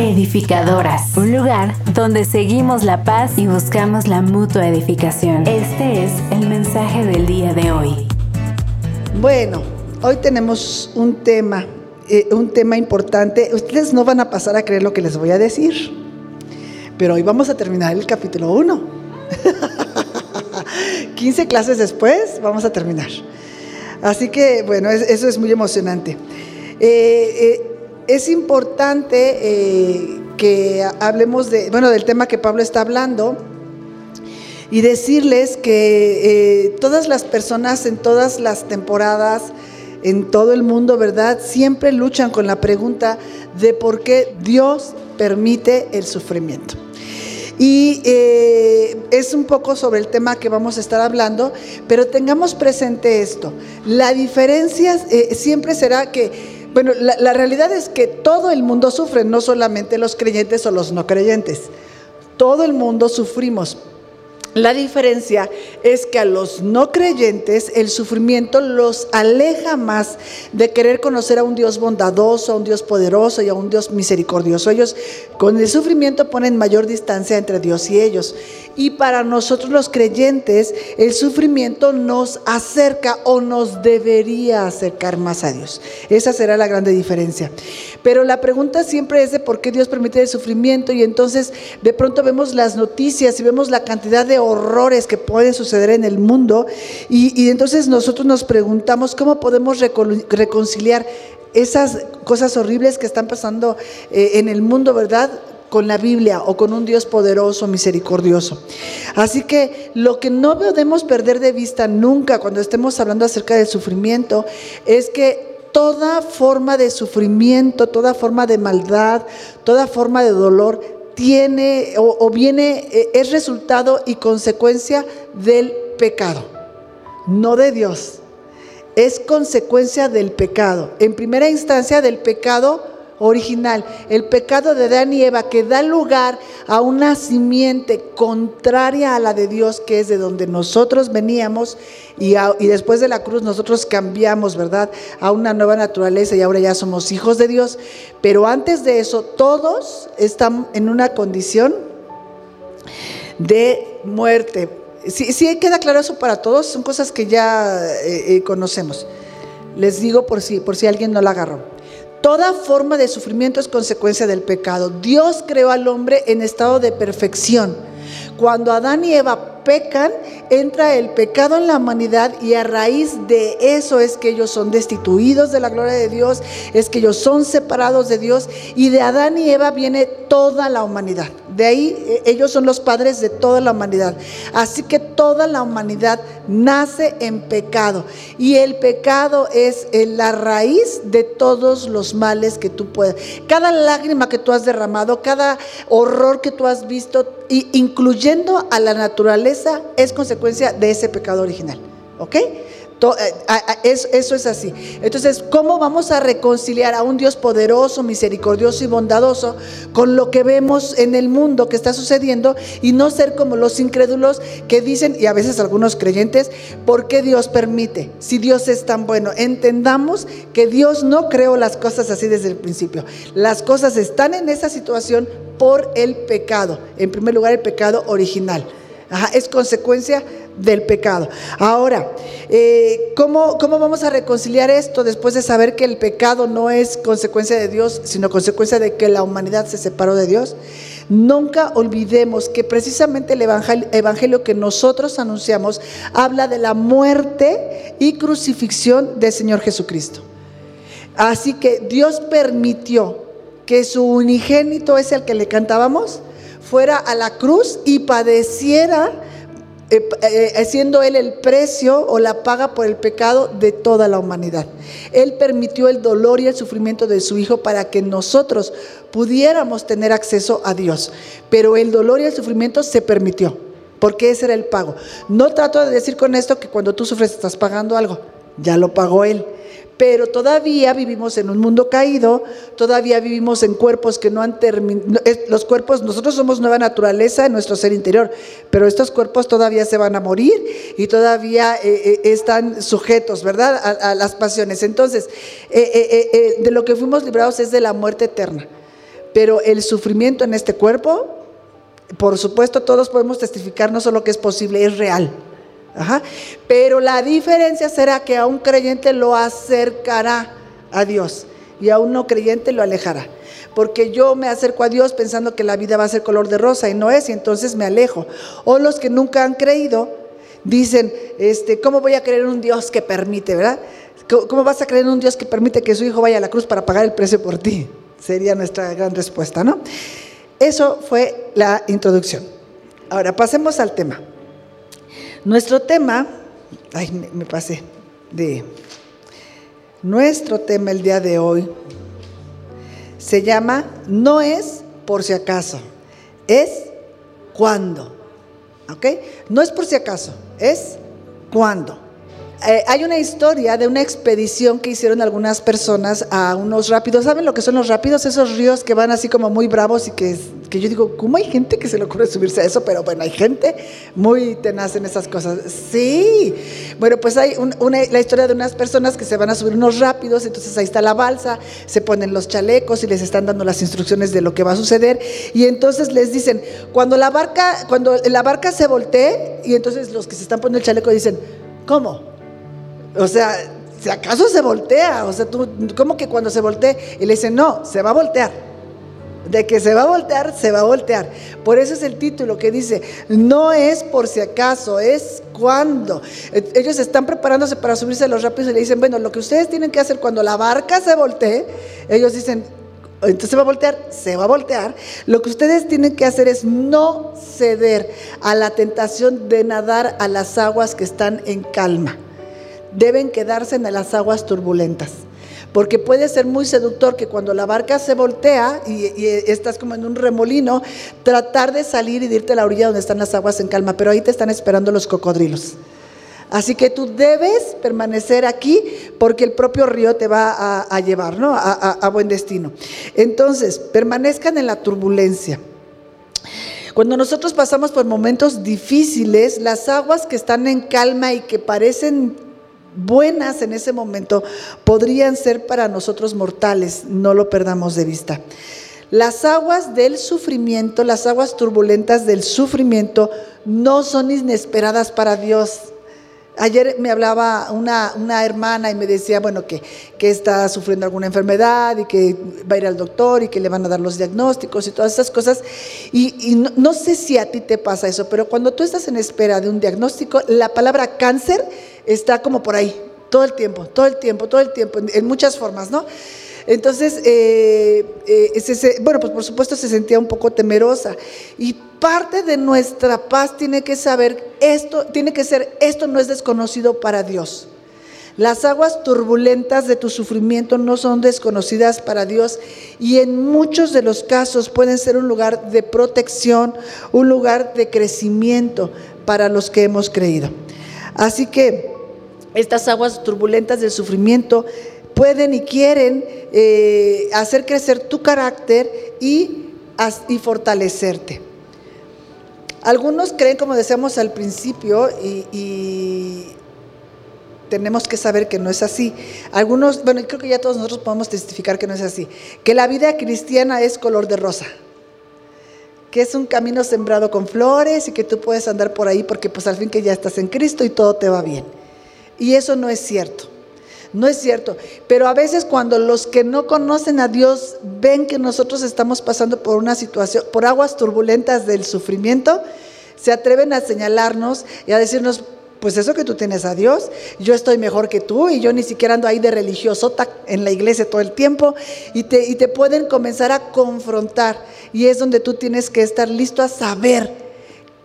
Edificadoras, un lugar donde seguimos la paz y buscamos la mutua edificación. Este es el mensaje del día de hoy. Bueno, hoy tenemos un tema, eh, un tema importante. Ustedes no van a pasar a creer lo que les voy a decir, pero hoy vamos a terminar el capítulo 1. 15 clases después vamos a terminar. Así que, bueno, eso es muy emocionante. Eh, eh, es importante eh, que hablemos de, bueno, del tema que Pablo está hablando y decirles que eh, todas las personas en todas las temporadas, en todo el mundo, ¿verdad? Siempre luchan con la pregunta de por qué Dios permite el sufrimiento. Y eh, es un poco sobre el tema que vamos a estar hablando, pero tengamos presente esto. La diferencia siempre será que bueno, la, realidad es que todo el mundo sufre, no solamente los creyentes o los no creyentes. Todo el mundo sufrimos. La diferencia es que a los no creyentes el sufrimiento los aleja más de querer conocer a un Dios bondadoso, a un Dios poderoso y a un Dios misericordioso. Ellos con el sufrimiento ponen mayor distancia entre Dios y ellos. Y para nosotros los creyentes el sufrimiento nos acerca o nos debería acercar más a Dios. Esa será la grande diferencia. Pero la pregunta siempre es de por qué Dios permite el sufrimiento y entonces de pronto vemos las noticias y vemos la cantidad de horrores que pueden suceder en el mundo y, entonces nosotros nos preguntamos cómo podemos reconciliar esas cosas horribles que están pasando eh, en el mundo, ¿verdad? con la Biblia o con un Dios poderoso, misericordioso. Así que lo que no podemos perder de vista nunca cuando estemos hablando acerca del sufrimiento es que toda forma de sufrimiento, toda forma de maldad, toda forma de dolor tiene o, viene, eh, es resultado y consecuencia del pecado, no de Dios. Es consecuencia del pecado. En primera instancia del pecado original, el pecado de Adán y Eva que da lugar a una simiente contraria a la de Dios, que es de donde nosotros veníamos, y, después de la cruz nosotros cambiamos, ¿verdad?, a una nueva naturaleza y ahora ya somos hijos de Dios. Pero antes de eso, todos están en una condición de muerte. Si sí queda claro eso para todos, son cosas que ya eh, eh, conocemos. Les digo por si, por si alguien no la agarró. Toda forma de sufrimiento es consecuencia del pecado. Dios creó al hombre en estado de perfección. Cuando Adán y Eva pecan, entra el pecado en la humanidad y a raíz de eso es que ellos son destituidos de la gloria de Dios, es que ellos son separados de Dios y de Adán y Eva viene toda la humanidad. De ahí eh, ellos son los padres de toda la humanidad. Así que toda la humanidad nace en pecado y el pecado es eh, la raíz de todos los males que tú puedes. Cada lágrima que tú has derramado, cada horror que tú has visto, incluyendo a la naturaleza, es consecuencia de ese pecado original. ¿Ok? Eh, eso es así. Entonces, ¿cómo vamos a reconciliar a un Dios poderoso, misericordioso y bondadoso con lo que vemos en el mundo que está sucediendo y no ser como los incrédulos que dicen, y a veces algunos creyentes, ¿por qué Dios permite? Si Dios es tan bueno, entendamos que Dios no creó las cosas así desde el principio. Las cosas están en esa situación por el pecado. En primer lugar, el pecado original. Es consecuencia del pecado. Ahora, eh, ¿cómo, ¿cómo vamos a reconciliar esto después de saber que el pecado no es consecuencia de Dios, sino consecuencia de que la humanidad se separó de Dios? Nunca olvidemos que precisamente el evangelio, evangelio, que nosotros anunciamos habla de la muerte y crucifixión del Señor Jesucristo. Así que Dios permitió que su unigénito es el que le cantábamos, fuera a la cruz y padeciera eh, eh, siendo Él el precio o la paga por el pecado de toda la humanidad. Él permitió el dolor y el sufrimiento de su Hijo para que nosotros pudiéramos tener acceso a Dios. Pero el dolor y el sufrimiento se permitió, porque ese era el pago. No trato de decir con esto que cuando tú sufres estás pagando algo, ya lo pagó Él pero todavía vivimos en un mundo caído, todavía vivimos en cuerpos que no han terminado, los cuerpos, nosotros somos nueva naturaleza en nuestro ser interior, pero estos cuerpos todavía se van a morir y todavía eh, eh, están sujetos, ¿verdad?, a, las pasiones. Entonces, eh, de lo que fuimos librados es de la muerte eterna. pero el sufrimiento en este cuerpo, por supuesto, todos podemos testificar no solo que es posible, es real. Pero la diferencia será que a un creyente lo acercará a Dios y a un no creyente lo alejará. Porque yo me acerco a Dios pensando que la vida va a ser color de rosa y no es, y entonces me alejo. O los que nunca han creído dicen, este, ¿cómo voy a creer en un Dios que permite, verdad? ¿Cómo vas a creer en un Dios que permite que su hijo vaya a la cruz para pagar el precio por ti? Sería nuestra gran respuesta, ¿no? Eso fue la introducción. Ahora pasemos al tema. Nuestro tema, ay, me, pasé de. Nuestro tema el día de hoy se llama No es por si acaso, es cuando. ¿Ok? No es por si acaso, es cuando. Eh, hay una historia de una expedición que hicieron algunas personas a unos rápidos. ¿Saben lo que son los rápidos? Esos ríos que van así como muy bravos y que, que yo digo, ¿cómo hay gente que se le ocurre subirse a eso? Pero bueno, hay gente muy tenaz en esas cosas. Sí. Bueno, pues hay una, la historia de unas personas que se van a subir unos rápidos, entonces ahí está la balsa, se ponen los chalecos y les están dando las instrucciones de lo que va a suceder. Y entonces les dicen, cuando la barca, cuando la barca se voltee, y entonces los que se están poniendo el chaleco dicen, ¿cómo? O sea, si acaso se voltea, o sea, tú, ¿cómo que cuando se voltee? Y le dicen, no, se va a voltear. De que se va a voltear, se va a voltear. Por eso es el título que dice, no es por si acaso, es cuando. Ellos están preparándose para subirse a los rápidos y le dicen, bueno, lo que ustedes tienen que hacer cuando la barca se voltee, ellos dicen, entonces se va a voltear, se va a voltear. Lo que ustedes tienen que hacer es no ceder a la tentación de nadar a las aguas que están en calma deben quedarse en las aguas turbulentas. Porque puede ser muy seductor que cuando la barca se voltea y, estás como en un remolino, tratar de salir y de irte a la orilla donde están las aguas en calma, pero ahí te están esperando los cocodrilos. Así que tú debes permanecer aquí porque el propio río te va a, llevar ¿no? a buen destino. Entonces, permanezcan en la turbulencia. Cuando nosotros pasamos por momentos difíciles, las aguas que están en calma y que parecen buenas en ese momento podrían ser para nosotros mortales, no lo perdamos de vista. Las aguas del sufrimiento, las aguas turbulentas del sufrimiento no son inesperadas para Dios. Ayer me hablaba una, una hermana y me decía, bueno, que, que, está sufriendo alguna enfermedad y que va a ir al doctor y que le van a dar los diagnósticos y todas esas cosas. Y, no, no sé si a ti te pasa eso, pero cuando tú estás en espera de un diagnóstico, la palabra cáncer está como por ahí, todo el tiempo, todo el tiempo, todo el tiempo, en, muchas formas, ¿no? Entonces, eh, eh, bueno, pues por supuesto se sentía un poco temerosa. Y parte de nuestra paz tiene que saber esto, tiene que ser, esto no es desconocido para Dios. Las aguas turbulentas de tu sufrimiento no son desconocidas para Dios y en muchos de los casos pueden ser un lugar de protección, un lugar de crecimiento para los que hemos creído. Así que estas aguas turbulentas del sufrimiento pueden y quieren eh, hacer crecer tu carácter y, fortalecerte. Algunos creen, como decíamos al principio, y, tenemos que saber que no es así. Algunos, bueno, creo que ya todos nosotros podemos testificar que no es así. Que la vida cristiana es color de rosa que es un camino sembrado con flores y que tú puedes andar por ahí porque pues al fin que ya estás en Cristo y todo te va bien. Y eso no es cierto. No es cierto. Pero a veces cuando los que no conocen a Dios ven que nosotros estamos pasando por una situación, por aguas turbulentas del sufrimiento, se atreven a señalarnos y a decirnos, pues eso que tú tienes a Dios, yo estoy mejor que tú y yo ni siquiera ando ahí de religioso en la iglesia todo el tiempo y te, y te pueden comenzar a confrontar y es donde tú tienes que estar listo a saber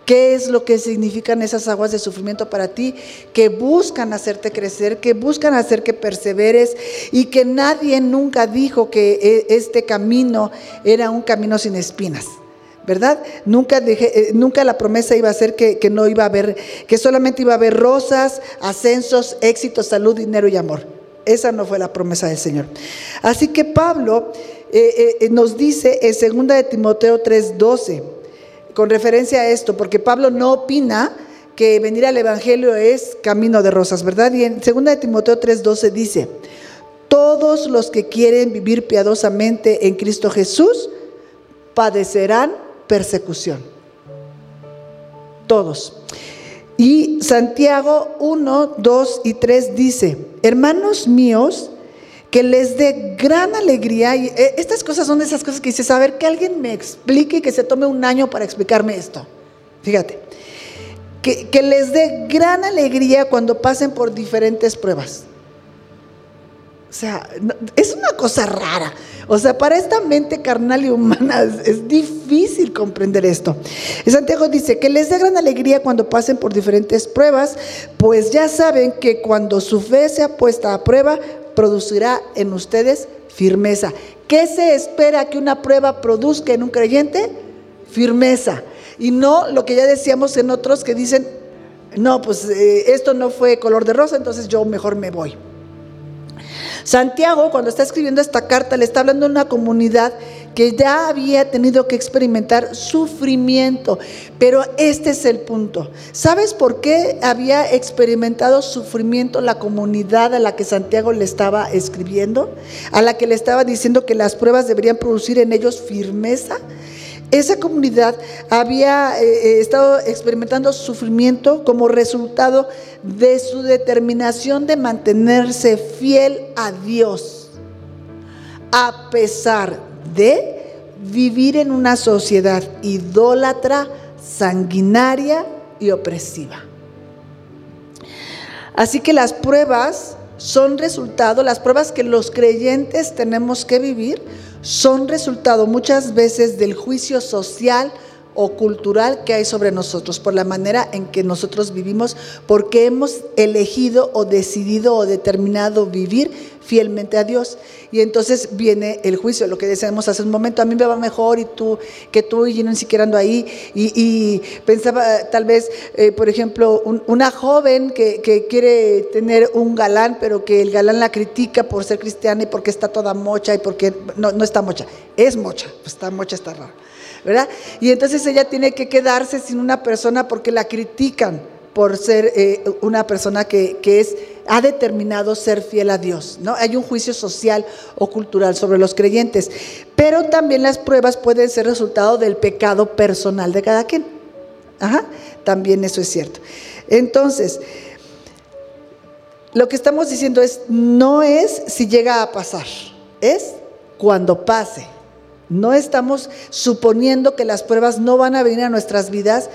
qué es lo que significan esas aguas de sufrimiento para ti, que buscan hacerte crecer, que buscan hacer que perseveres y que nadie nunca dijo que e, este camino era un camino sin espinas. ¿verdad? Nunca, dejé, eh, nunca la promesa iba a ser que, no iba a haber, que solamente iba a haber rosas, ascensos, éxito, salud, dinero y amor. Esa no fue la promesa del Señor. Así que Pablo eh, eh, nos dice en 2 de Timoteo 3:12, con referencia a esto, porque Pablo no opina que venir al Evangelio es camino de rosas, ¿verdad? Y en 2 de Timoteo 3:12 dice, todos los que quieren vivir piadosamente en Cristo Jesús, padecerán persecución. Todos. Y Santiago 1, 2 y 3 dice, hermanos míos, que les dé gran alegría. Y eh, estas cosas son esas cosas que dices, a ver, que alguien me explique y que se tome un año para explicarme esto. Fíjate, que, que les dé gran alegría cuando pasen por diferentes pruebas. O sea, es una cosa rara. O sea, para esta mente carnal y humana es, difícil comprender esto. Santiago dice que les dé gran alegría cuando pasen por diferentes pruebas, pues ya saben que cuando su fe sea puesta a prueba, producirá en ustedes firmeza. ¿Qué se espera que una prueba produzca en un creyente? Firmeza. Y no lo que ya decíamos en otros que dicen, no, pues eh, esto no fue color de rosa, entonces yo mejor me voy. Santiago, cuando está escribiendo esta carta, le está hablando a una comunidad que ya había tenido que experimentar sufrimiento. Pero este es el punto. ¿Sabes por qué había experimentado sufrimiento la comunidad a la que Santiago le estaba escribiendo? A la que le estaba diciendo que las pruebas deberían producir en ellos firmeza. Esa comunidad había eh, eh, estado experimentando sufrimiento como resultado de su determinación de mantenerse fiel a Dios, a pesar de vivir en una sociedad idólatra, sanguinaria y opresiva. Así que las pruebas son resultado, las pruebas que los creyentes tenemos que vivir, son resultado muchas veces del juicio social o cultural que hay sobre nosotros, por la manera en que nosotros vivimos, porque hemos elegido o decidido o determinado vivir fielmente a Dios. Y entonces viene el juicio, lo que decíamos hace un momento, a mí me va mejor y tú, que tú y yo ni siquiera ando ahí. Y, pensaba tal vez, eh, por ejemplo, una joven que, que, quiere tener un galán, pero que el galán la critica por ser cristiana y porque está toda mocha y porque no, no está mocha, es mocha, pues está mocha, está rara. ¿Verdad? Y entonces ella tiene que quedarse sin una persona porque la critican por ser eh, una persona que, es, ha determinado ser fiel a Dios. ¿no? Hay un juicio social o cultural sobre los creyentes, pero también las pruebas pueden ser resultado del pecado personal de cada quien. Ajá, también eso es cierto. Entonces, lo que estamos diciendo es, no es si llega a pasar, es cuando pase. No estamos suponiendo que las pruebas no van a venir a nuestras vidas,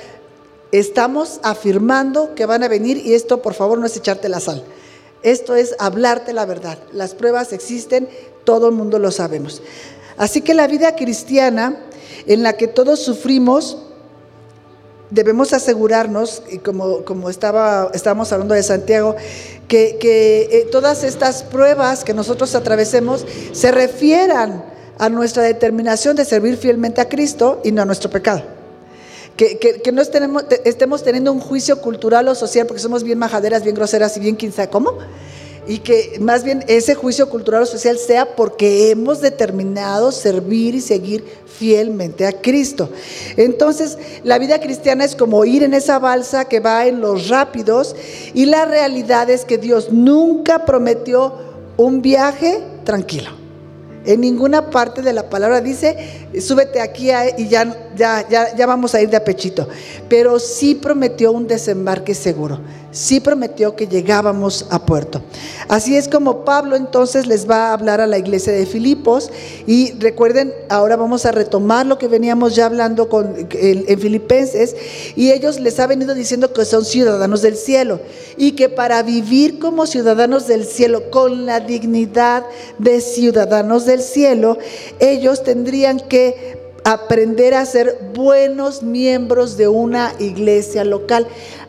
estamos afirmando que van a venir y esto por favor no es echarte la sal. Esto es hablarte la verdad. Las pruebas existen, todo el mundo lo sabemos. Así que la vida cristiana en la que todos sufrimos, debemos asegurarnos, y como, como estaba, estábamos hablando de Santiago, que, eh, todas estas pruebas que nosotros atravesemos se refieran a nuestra determinación de servir fielmente a Cristo y no a nuestro pecado. Que, no estemos, estemos teniendo un juicio cultural o social porque somos bien majaderas, bien groseras y bien quién sabe cómo. Y que más bien ese juicio cultural o social sea porque hemos determinado servir y seguir fielmente a Cristo. Entonces, la vida cristiana es como ir en esa balsa que va en los rápidos y la realidad es que Dios nunca prometió un viaje tranquilo. En ninguna parte de la palabra dice, súbete aquí y ya, ya, ya, ya vamos a ir de apechito. Pero sí prometió un desembarque seguro. Sí prometió que llegábamos a puerto. Así es como Pablo entonces les va a hablar a la iglesia de Filipos. Y recuerden, ahora vamos a retomar lo que veníamos ya hablando con, en, en Filipenses. Y ellos les ha venido diciendo que son ciudadanos del cielo. Y que para vivir como ciudadanos del cielo, con la dignidad de ciudadanos del cielo, ellos tendrían que aprender a ser buenos miembros de una iglesia local.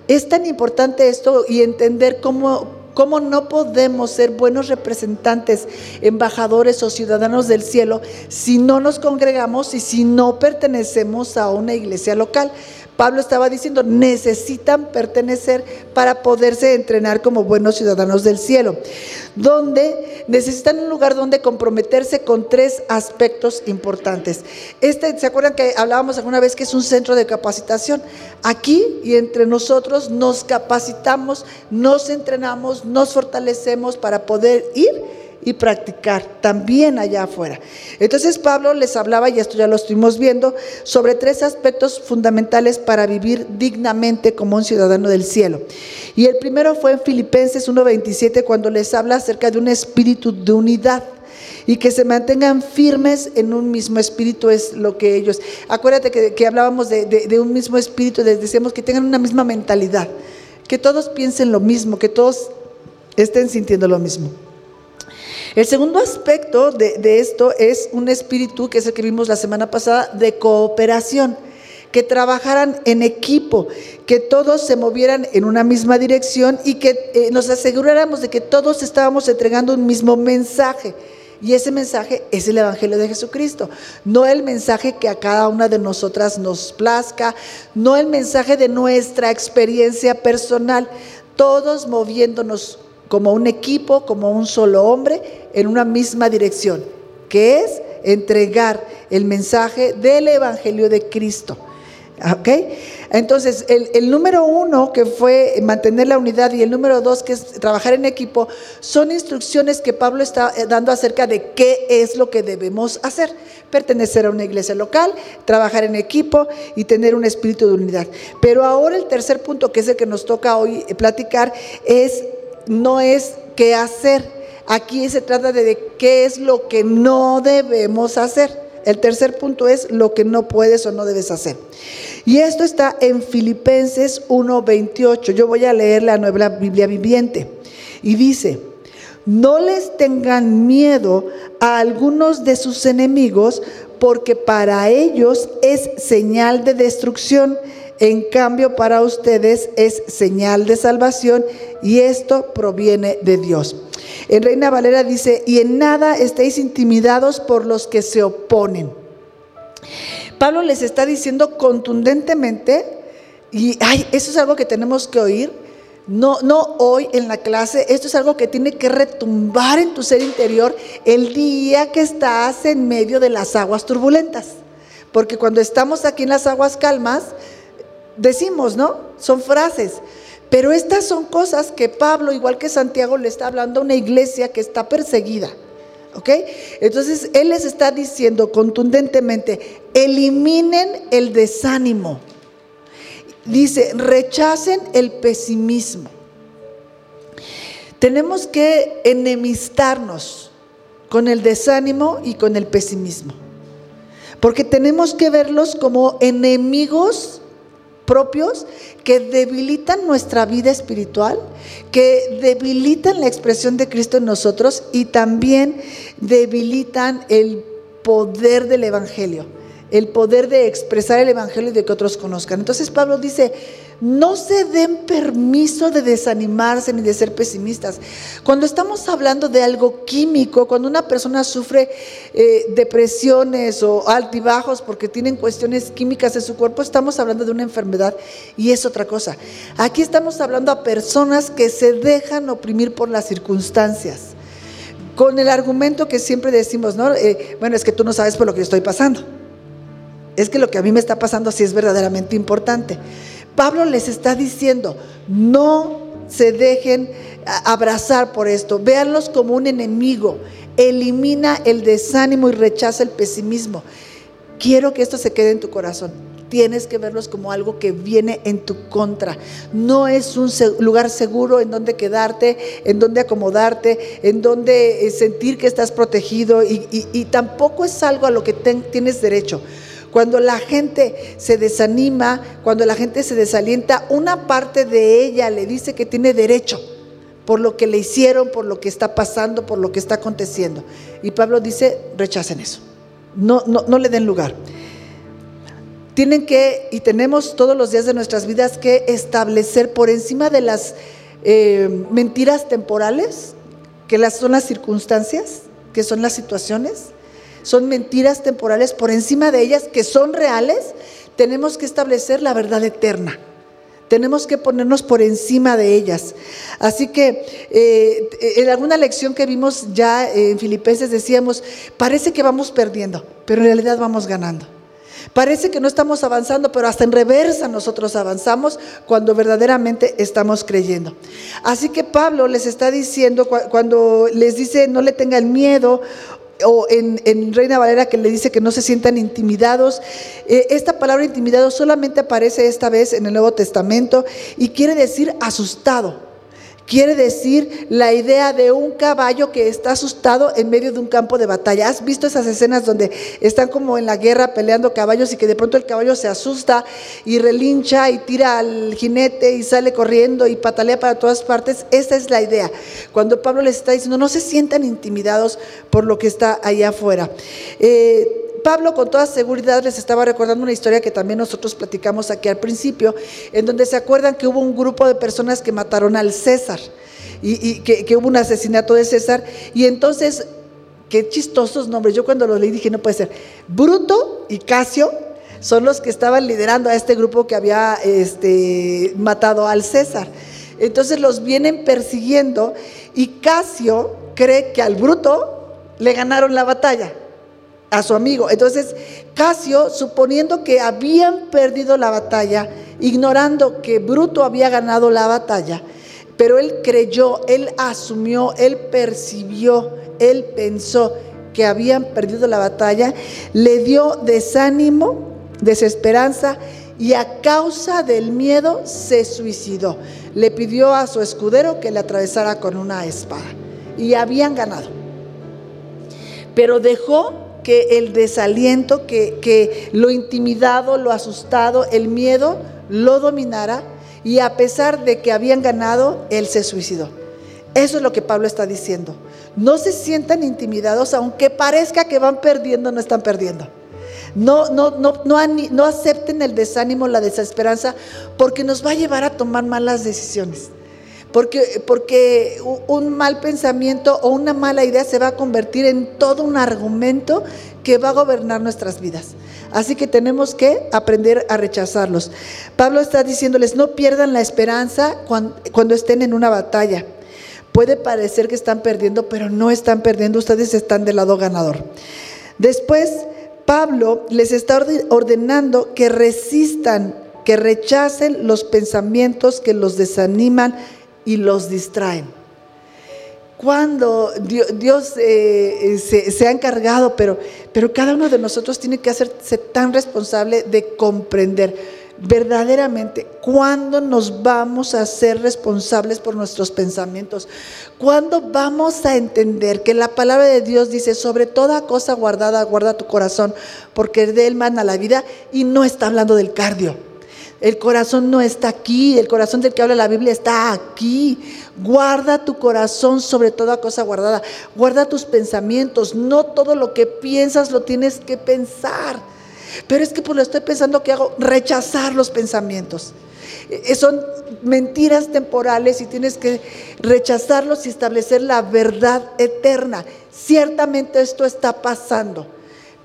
Es tan importante esto y entender cómo, cómo no podemos ser buenos representantes, embajadores o ciudadanos del cielo si no nos congregamos y si no pertenecemos a una iglesia local. Pablo estaba diciendo, necesitan pertenecer para poderse entrenar como buenos ciudadanos del cielo, donde necesitan un lugar donde comprometerse con tres aspectos importantes. Este, ¿se acuerdan que hablábamos alguna vez que es un centro de capacitación? Aquí y entre nosotros nos capacitamos, nos entrenamos, nos fortalecemos para poder ir y practicar también allá afuera. Entonces Pablo les hablaba, y esto ya lo estuvimos viendo, sobre tres aspectos fundamentales para vivir dignamente como un ciudadano del cielo. Y el primero fue en Filipenses 1.27 cuando les habla acerca de un espíritu de unidad y que se mantengan firmes en un mismo espíritu es lo que ellos. Acuérdate que, hablábamos de, un mismo espíritu, les decíamos que tengan una misma mentalidad, que todos piensen lo mismo, que todos estén sintiendo lo mismo. El segundo aspecto de, esto es un espíritu, que es el que vimos la semana pasada, de cooperación que trabajaran en equipo, que todos se movieran en una misma dirección y que eh, nos aseguráramos de que todos estábamos entregando un mismo mensaje. Y ese mensaje es el Evangelio de Jesucristo, no el mensaje que a cada una de nosotras nos plazca, no el mensaje de nuestra experiencia personal, todos moviéndonos como un equipo, como un solo hombre, en una misma dirección, que es entregar el mensaje del Evangelio de Cristo. ¿Ok? Entonces, el, número uno, que fue mantener la unidad, y el número dos, que es trabajar en equipo, son instrucciones que Pablo está eh, dando acerca de qué es lo que debemos hacer. Pertenecer a una iglesia local, trabajar en equipo y tener un espíritu de unidad. Pero ahora el tercer punto, que es el que nos toca hoy eh, platicar, es no es qué hacer. Aquí se trata de qué es lo que no debemos hacer. El tercer punto es lo que no puedes o no debes hacer. Y esto está en Filipenses 1:28. Yo voy a leer la nueva Biblia viviente. Y dice, no les tengan miedo a algunos de sus enemigos, porque para ellos es señal de destrucción. En cambio, para ustedes es señal de salvación y esto proviene de Dios. En Reina Valera dice, y en nada estéis intimidados por los que se oponen. Pablo les está diciendo contundentemente, y ay, eso es algo que tenemos que oír, no, no hoy en la clase, esto es algo que tiene que retumbar en tu ser interior el día que estás en medio de las aguas turbulentas. Porque cuando estamos aquí en las aguas calmas, decimos, ¿no? Son frases. Pero estas son cosas que Pablo, igual que Santiago, le está hablando a una iglesia que está perseguida. ¿Ok? Entonces él les está diciendo contundentemente, eliminen el desánimo. Dice, rechacen el pesimismo. Tenemos que enemistarnos con el desánimo y con el pesimismo. Porque tenemos que verlos como enemigos propios que debilitan nuestra vida espiritual, que debilitan la expresión de Cristo en nosotros y también debilitan el poder del Evangelio, el poder de expresar el Evangelio y de que otros conozcan. Entonces Pablo dice, no se den permiso de desanimarse ni de ser pesimistas. Cuando estamos hablando de algo químico, cuando una persona sufre eh, depresiones o altibajos porque tienen cuestiones químicas en su cuerpo, estamos hablando de una enfermedad y es otra cosa. Aquí estamos hablando a personas que se dejan oprimir por las circunstancias. Con el argumento que siempre decimos, ¿no? Eh, bueno, es que tú no sabes por lo que estoy pasando. Es que lo que a mí me está pasando sí es verdaderamente importante. Pablo les está diciendo, no se dejen abrazar por esto, véanlos como un enemigo, elimina el desánimo y rechaza el pesimismo. Quiero que esto se quede en tu corazón. Tienes que verlos como algo que viene en tu contra. No es un lugar seguro en donde quedarte, en donde acomodarte, en donde eh, sentir que estás protegido y, tampoco es algo a lo que tienes derecho. Cuando la gente se desanima, cuando la gente se desalienta, una parte de ella le dice que tiene derecho por lo que le hicieron, por lo que está pasando, por lo que está aconteciendo. Y Pablo dice, rechacen eso. No, no, no le den lugar. Tienen que, y tenemos todos los días de nuestras vidas que establecer por encima de las eh, mentiras temporales, que las, son las circunstancias, que son las situaciones, son mentiras temporales, por encima de ellas que son reales, tenemos que establecer la verdad eterna. Tenemos que ponernos por encima de ellas. Así que eh, en alguna lección que vimos ya en Filipenses decíamos, parece que vamos perdiendo, pero en realidad vamos ganando. Parece que no estamos avanzando, pero hasta en reversa nosotros avanzamos cuando verdaderamente estamos creyendo. Así que Pablo les está diciendo, cuando les dice no le tengan miedo, o en, Reina Valera que le dice que no se sientan intimidados. Eh, esta palabra intimidado solamente aparece esta vez en el Nuevo Testamento y quiere decir asustado. Quiere decir la idea de un caballo que está asustado en medio de un campo de batalla. ¿Has visto esas escenas donde están como en la guerra peleando caballos y que de pronto el caballo se asusta y relincha y tira al jinete y sale corriendo y patalea para todas partes? Esa es la idea. Cuando Pablo les está diciendo, no se sientan intimidados por lo que está allá afuera. Eh, Pablo con toda seguridad les estaba recordando una historia que también nosotros platicamos aquí al principio, en donde se acuerdan que hubo un grupo de personas que mataron al César y, que, hubo un asesinato de César. Y entonces, qué chistosos nombres. Yo cuando los leí dije, no puede ser. Bruto y Casio son los que estaban liderando a este grupo que había este, matado al César. Entonces los vienen persiguiendo y Casio cree que al Bruto le ganaron la batalla a su amigo. Entonces, Casio, suponiendo que habían perdido la batalla, ignorando que Bruto había ganado la batalla, pero él creyó, él asumió, él percibió, él pensó que habían perdido la batalla, le dio desánimo, desesperanza y a causa del miedo se suicidó. Le pidió a su escudero que le atravesara con una espada y habían ganado. Pero dejó que el desaliento, que, que lo intimidado, lo asustado, el miedo lo dominara y a pesar de que habían ganado, él se suicidó. Eso es lo que Pablo está diciendo. No se sientan intimidados, aunque parezca que van perdiendo, no están perdiendo. No, no, no, no, no acepten el desánimo, la desesperanza, porque nos va a llevar a tomar malas decisiones. Porque, un mal pensamiento o una mala idea se va a convertir en todo un argumento que va a gobernar nuestras vidas. Así que tenemos que aprender a rechazarlos. Pablo está diciéndoles, no pierdan la esperanza cuando estén en una batalla. Puede parecer que están perdiendo, pero no están perdiendo, ustedes están del lado ganador. Después, Pablo les está ordenando que resistan, que rechacen los pensamientos que los desaniman y los distraen. Cuando Dios, eh, se, ha encargado, pero, pero cada uno de nosotros tiene que hacerse tan responsable de comprender verdaderamente cuándo nos vamos a ser responsables por nuestros pensamientos, cuándo vamos a entender que la palabra de Dios dice, sobre toda cosa guardada, guarda tu corazón, porque de él manda la vida y no está hablando del cardio. El corazón no está aquí, el corazón del que habla la Biblia está aquí. Guarda tu corazón sobre toda cosa guardada. Guarda tus pensamientos. No todo lo que piensas lo tienes que pensar. Pero es que por pues, lo estoy pensando que hago rechazar los pensamientos. Eh, son mentiras temporales y tienes que rechazarlos y establecer la verdad eterna. Ciertamente esto está pasando,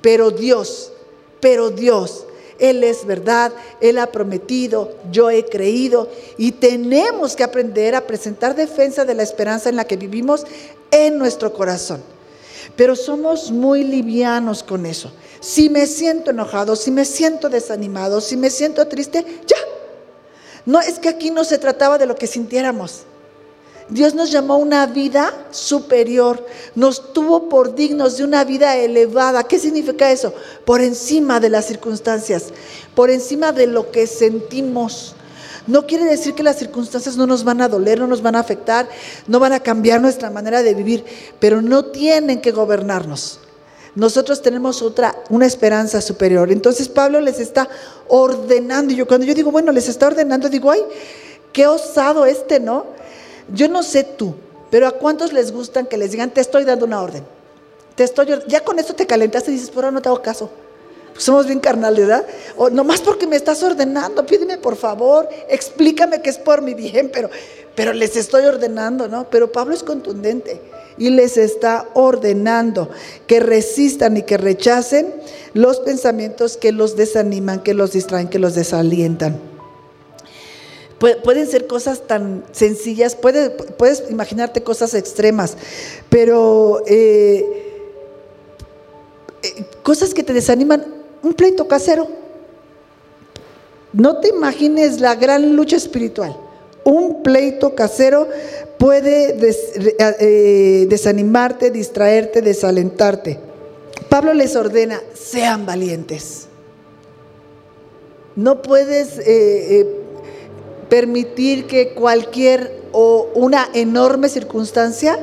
pero Dios, pero Dios él es verdad, Él ha prometido, yo he creído y tenemos que aprender a presentar defensa de la esperanza en la que vivimos en nuestro corazón. Pero somos muy livianos con eso. Si me siento enojado, si me siento desanimado, si me siento triste, ya. No, es que aquí no se trataba de lo que sintiéramos. Dios nos llamó a una vida superior, nos tuvo por dignos de una vida elevada. ¿Qué significa eso? Por encima de las circunstancias, por encima de lo que sentimos. No quiere decir que las circunstancias no nos van a doler, no nos van a afectar, no van a cambiar nuestra manera de vivir, pero no tienen que gobernarnos. Nosotros tenemos otra, una esperanza superior. Entonces Pablo les está ordenando. Y yo cuando yo digo, bueno, les está ordenando, digo, ay, qué osado este, ¿no? Yo no sé tú, pero ¿a cuántos les gustan que les digan, te estoy dando una orden? Te estoy, ya con esto te calentaste y dices, pero no te hago caso. Pues somos bien carnales, ¿verdad? O nomás porque me estás ordenando, pídeme por favor, explícame que es por mi bien, pero, pero les estoy ordenando, ¿no? Pero Pablo es contundente y les está ordenando que resistan y que rechacen los pensamientos que los desaniman, que los distraen, que los desalientan. Pueden ser cosas tan sencillas, puedes, puedes imaginarte cosas extremas, pero eh, eh, cosas que te desaniman, un pleito casero. No te imagines la gran lucha espiritual. Un pleito casero puede eh, desanimarte, distraerte, desalentarte. Pablo les ordena, sean valientes. No puedes permitir que cualquier o una enorme circunstancia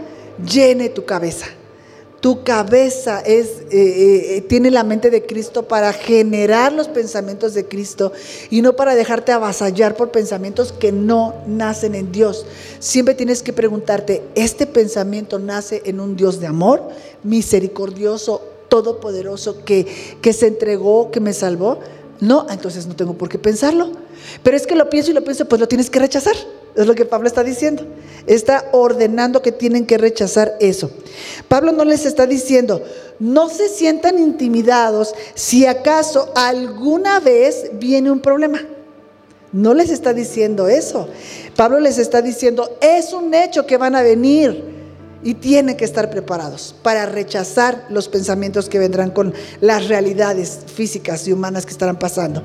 llene tu cabeza. Tu cabeza es, eh, tiene la mente de Cristo para generar los pensamientos de Cristo y no para dejarte avasallar por pensamientos que no nacen en Dios. Siempre tienes que preguntarte, ¿este pensamiento nace en un Dios de amor, misericordioso, todopoderoso, que, que se entregó, que me salvó? No, entonces no tengo por qué pensarlo. Pero es que lo pienso y lo pienso, pues lo tienes que rechazar. Es lo que Pablo está diciendo. Está ordenando que tienen que rechazar eso. Pablo no les está diciendo, no se sientan intimidados si acaso alguna vez viene un problema. No les está diciendo eso. Pablo les está diciendo, es un hecho que van a venir y tienen que estar preparados para rechazar los pensamientos que vendrán con las realidades físicas y humanas que estarán pasando.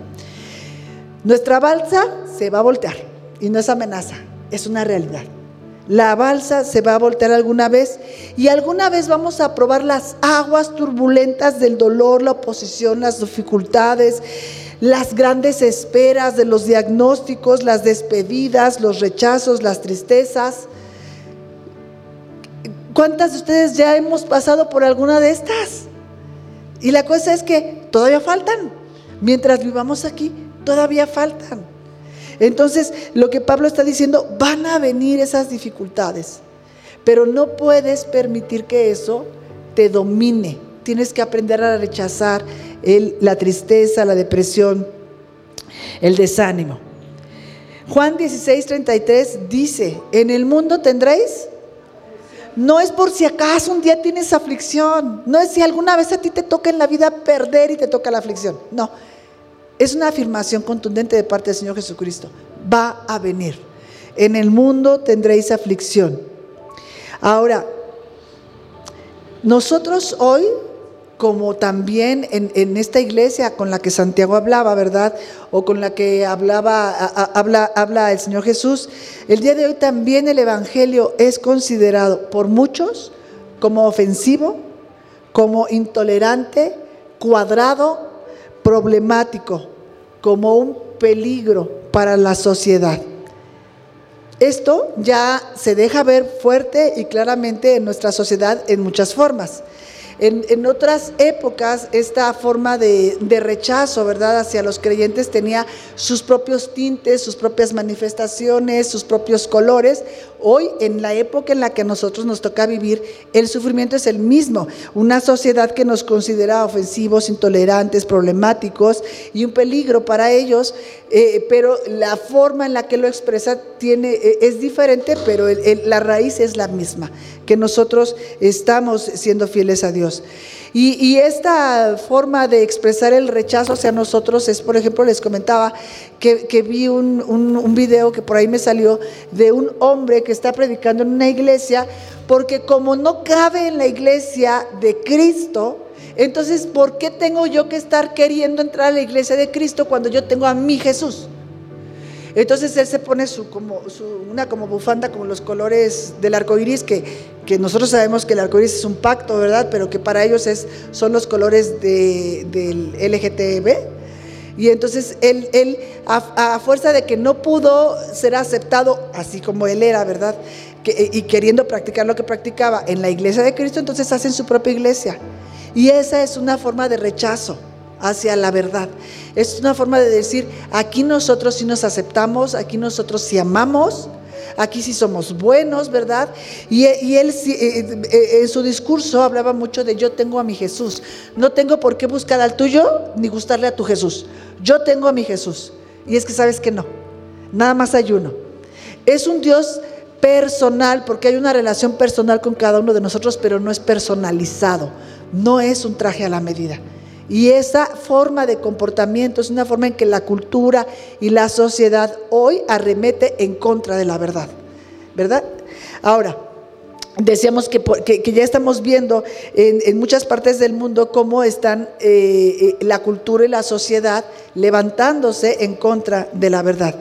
Nuestra balsa se va a voltear y no es amenaza, es una realidad. La balsa se va a voltear alguna vez y alguna vez vamos a probar las aguas turbulentas del dolor, la oposición, las dificultades, las grandes esperas de los diagnósticos, las despedidas, los rechazos, las tristezas ¿Cuántas de ustedes ya hemos pasado por alguna de estas? Y la cosa es que todavía faltan. Mientras vivamos aquí, todavía faltan. Entonces, lo que Pablo está diciendo, van a venir esas dificultades, pero no puedes permitir que eso te domine. Tienes que aprender a rechazar la tristeza, la depresión, el desánimo. Juan 16, 33 dice, en el mundo tendréis no es por si acaso un día tienes aflicción. No es si alguna vez a ti te toca en la vida perder y te toca la aflicción. No. Es una afirmación contundente de parte del Señor Jesucristo. Va a venir. En el mundo tendréis aflicción. Ahora, nosotros hoy como también en, esta iglesia con la que Santiago hablaba, ¿verdad? O con la que hablaba, habla, el Señor Jesús, el día de hoy también el Evangelio es considerado por muchos como ofensivo, como intolerante, cuadrado, problemático, como un peligro para la sociedad. Esto ya se deja ver fuerte y claramente en nuestra sociedad en muchas formas. En, otras épocas esta forma de, rechazo, ¿verdad?, hacia los creyentes tenía sus propios tintes, sus propias manifestaciones, sus propios colores. Hoy, en la época en la que a nosotros nos toca vivir, el sufrimiento es el mismo. Una sociedad que nos considera ofensivos, intolerantes, problemáticos y un peligro para ellos, eh, pero la forma en la que lo expresa tiene, eh, es diferente, pero la raíz es la misma, que nosotros estamos siendo fieles a Dios. Y, esta forma de expresar el rechazo hacia nosotros es, por ejemplo, les comentaba que, vi un, un, video que por ahí me salió de un hombre que está predicando en una iglesia, porque como no cabe en la iglesia de Cristo, entonces, ¿por qué tengo yo que estar queriendo entrar a la iglesia de Cristo cuando yo tengo a mi Jesús? Entonces él se pone su, como, una como bufanda como los colores del arco iris, que, que nosotros sabemos que el arco iris es un pacto, ¿verdad? Pero que para ellos es, son los colores del LGTB. Y entonces él, él a, fuerza de que no pudo ser aceptado así como él era, ¿verdad? y queriendo practicar lo que practicaba en la iglesia de Cristo, entonces hacen su propia iglesia. Y esa es una forma de rechazo hacia la verdad. Es una forma de decir, aquí nosotros sí nos aceptamos, aquí nosotros sí amamos, aquí sí somos buenos, ¿verdad? Y, él eh, eh, eh, en su discurso hablaba mucho de yo tengo a mi Jesús. No tengo por qué buscar al tuyo ni gustarle a tu Jesús. Yo tengo a mi Jesús. Y es que sabes que no, nada más hay uno. Es un Dios personal, porque hay una relación personal con cada uno de nosotros, pero no es personalizado, no es un traje a la medida. Y esa forma de comportamiento es una forma en que la cultura y la sociedad hoy arremete en contra de la verdad. ¿Verdad? Ahora, decíamos que, que, ya estamos viendo en, muchas partes del mundo cómo están eh, eh, la cultura y la sociedad levantándose en contra de la verdad.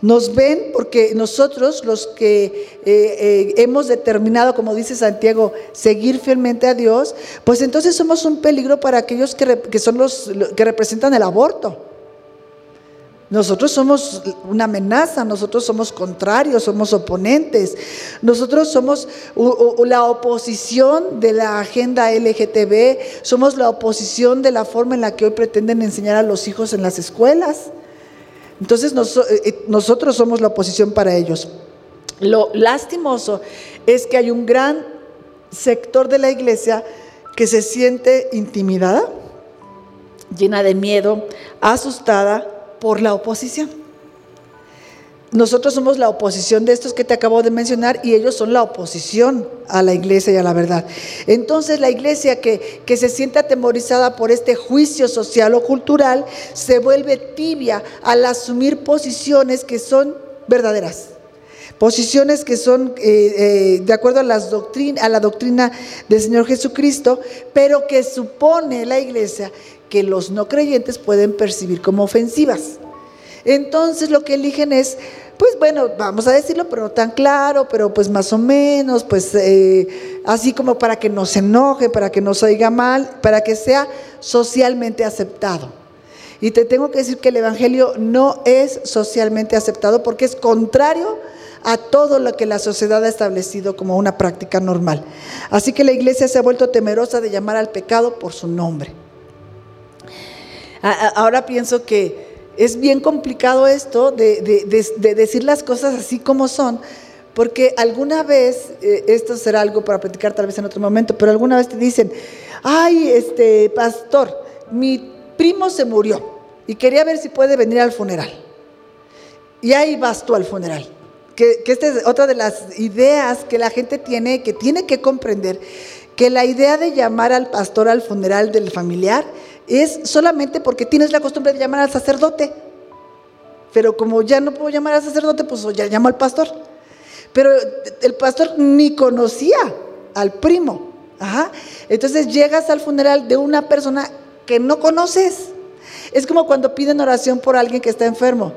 Nos ven porque nosotros los que eh, hemos determinado, como dice Santiago, seguir fielmente a Dios, pues entonces somos un peligro para aquellos que, que son los que representan el aborto. Nosotros somos una amenaza, nosotros somos contrarios, somos oponentes, nosotros somos la oposición de la agenda LGTB, somos la oposición de la forma en la que hoy pretenden enseñar a los hijos en las escuelas. Entonces eh, nosotros somos la oposición para ellos. Lo lastimoso es que hay un gran sector de la iglesia que se siente intimidada, llena de miedo, asustada, por la oposición. Nosotros somos la oposición de estos que te acabo de mencionar y ellos son la oposición a la iglesia y a la verdad. Entonces la iglesia que, que se siente atemorizada por este juicio social o cultural se vuelve tibia al asumir posiciones que son verdaderas posiciones que son eh, eh, de acuerdo a, las a la doctrina del Señor Jesucristo, pero que supone la iglesia que los no creyentes pueden percibir como ofensivas. Entonces lo que eligen es, pues bueno, vamos a decirlo, pero no tan claro, pero pues más o menos, pues eh, así como para que no se enoje, para que no se oiga mal, para que sea socialmente aceptado. Y te tengo que decir que el Evangelio no es socialmente aceptado porque es contrario a todo lo que la sociedad ha establecido como una práctica normal. Así que la iglesia se ha vuelto temerosa de llamar al pecado por su nombre. Ahora pienso que es bien complicado esto de, decir las cosas así como son, porque alguna vez, eh, esto será algo para platicar tal vez en otro momento, pero alguna vez te dicen, ay, este pastor, mi primo se murió y quería ver si puede venir al funeral. Y ahí vas tú al funeral. Que, que esta es otra de las ideas que la gente tiene, que tiene que comprender, que la idea de llamar al pastor al funeral del familiar es solamente porque tienes la costumbre de llamar al sacerdote. Pero como ya no puedo llamar al sacerdote, pues ya llamo al pastor. Pero el pastor ni conocía al primo. Entonces llegas al funeral de una persona que no conoces. Es como cuando piden oración por alguien que está enfermo.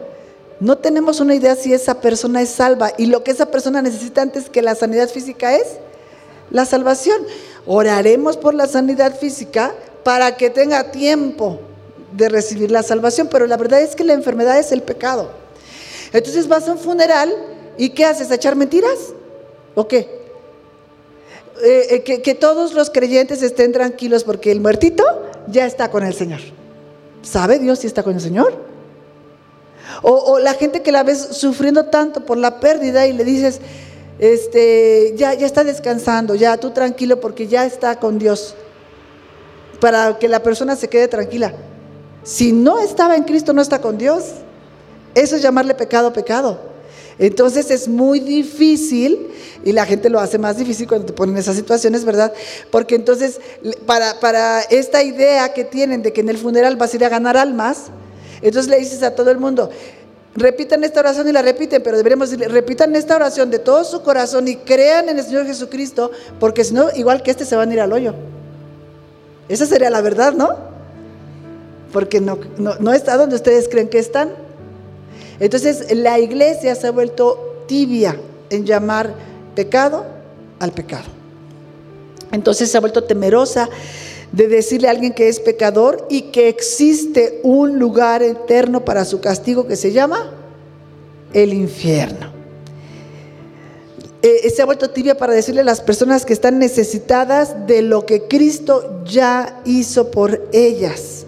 No tenemos una idea si esa persona es salva y lo que esa persona necesita antes que la sanidad física es la salvación. Oraremos por la sanidad física, para que tenga tiempo de recibir la salvación, pero la verdad es que la enfermedad es el pecado. Entonces vas a un funeral y ¿qué haces? echar mentiras? ¿O qué? Eh, eh, que, todos los creyentes estén tranquilos porque el muertito ya está con el Señor. ¿Sabe Dios si está con el Señor? O, o, la gente que la ves sufriendo tanto por la pérdida y le dices, este, ya, ya está descansando, ya tú tranquilo porque ya está con Dios para que la persona se quede tranquila. Si no estaba en Cristo, no está con Dios. Eso es llamarle pecado, pecado. Entonces es muy difícil y la gente lo hace más difícil cuando te ponen esas situaciones, ¿verdad? Porque entonces para, para esta idea que tienen de que en el funeral vas a ir a ganar almas, entonces le dices a todo el mundo, repitan esta oración y la repiten, pero deberíamos decirle, repitan esta oración de todo su corazón y crean en el Señor Jesucristo, porque si no, igual que este se van a ir al hoyo. Esa sería la verdad, ¿no? Porque no, no, está donde ustedes creen que están. Entonces la iglesia se ha vuelto tibia en llamar pecado al pecado. Entonces se ha vuelto temerosa de decirle a alguien que es pecador y que existe un lugar eterno para su castigo que se llama el infierno. Eh, se ha vuelto tibia para decirle a las personas que están necesitadas de lo que Cristo ya hizo por ellas.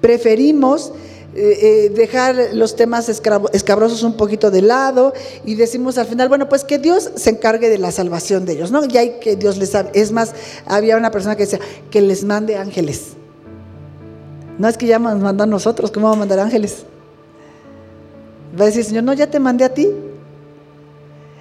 Preferimos eh, eh, dejar los temas escabrosos un poquito de lado y decimos al final, bueno, pues que Dios se encargue de la salvación de ellos, ¿no? Ya hay que Dios les. Es más, había una persona que decía, que les mande ángeles. No es que ya nos manda a nosotros, ¿cómo va a mandar ángeles? Va a decir, Señor, no, ya te mandé a ti.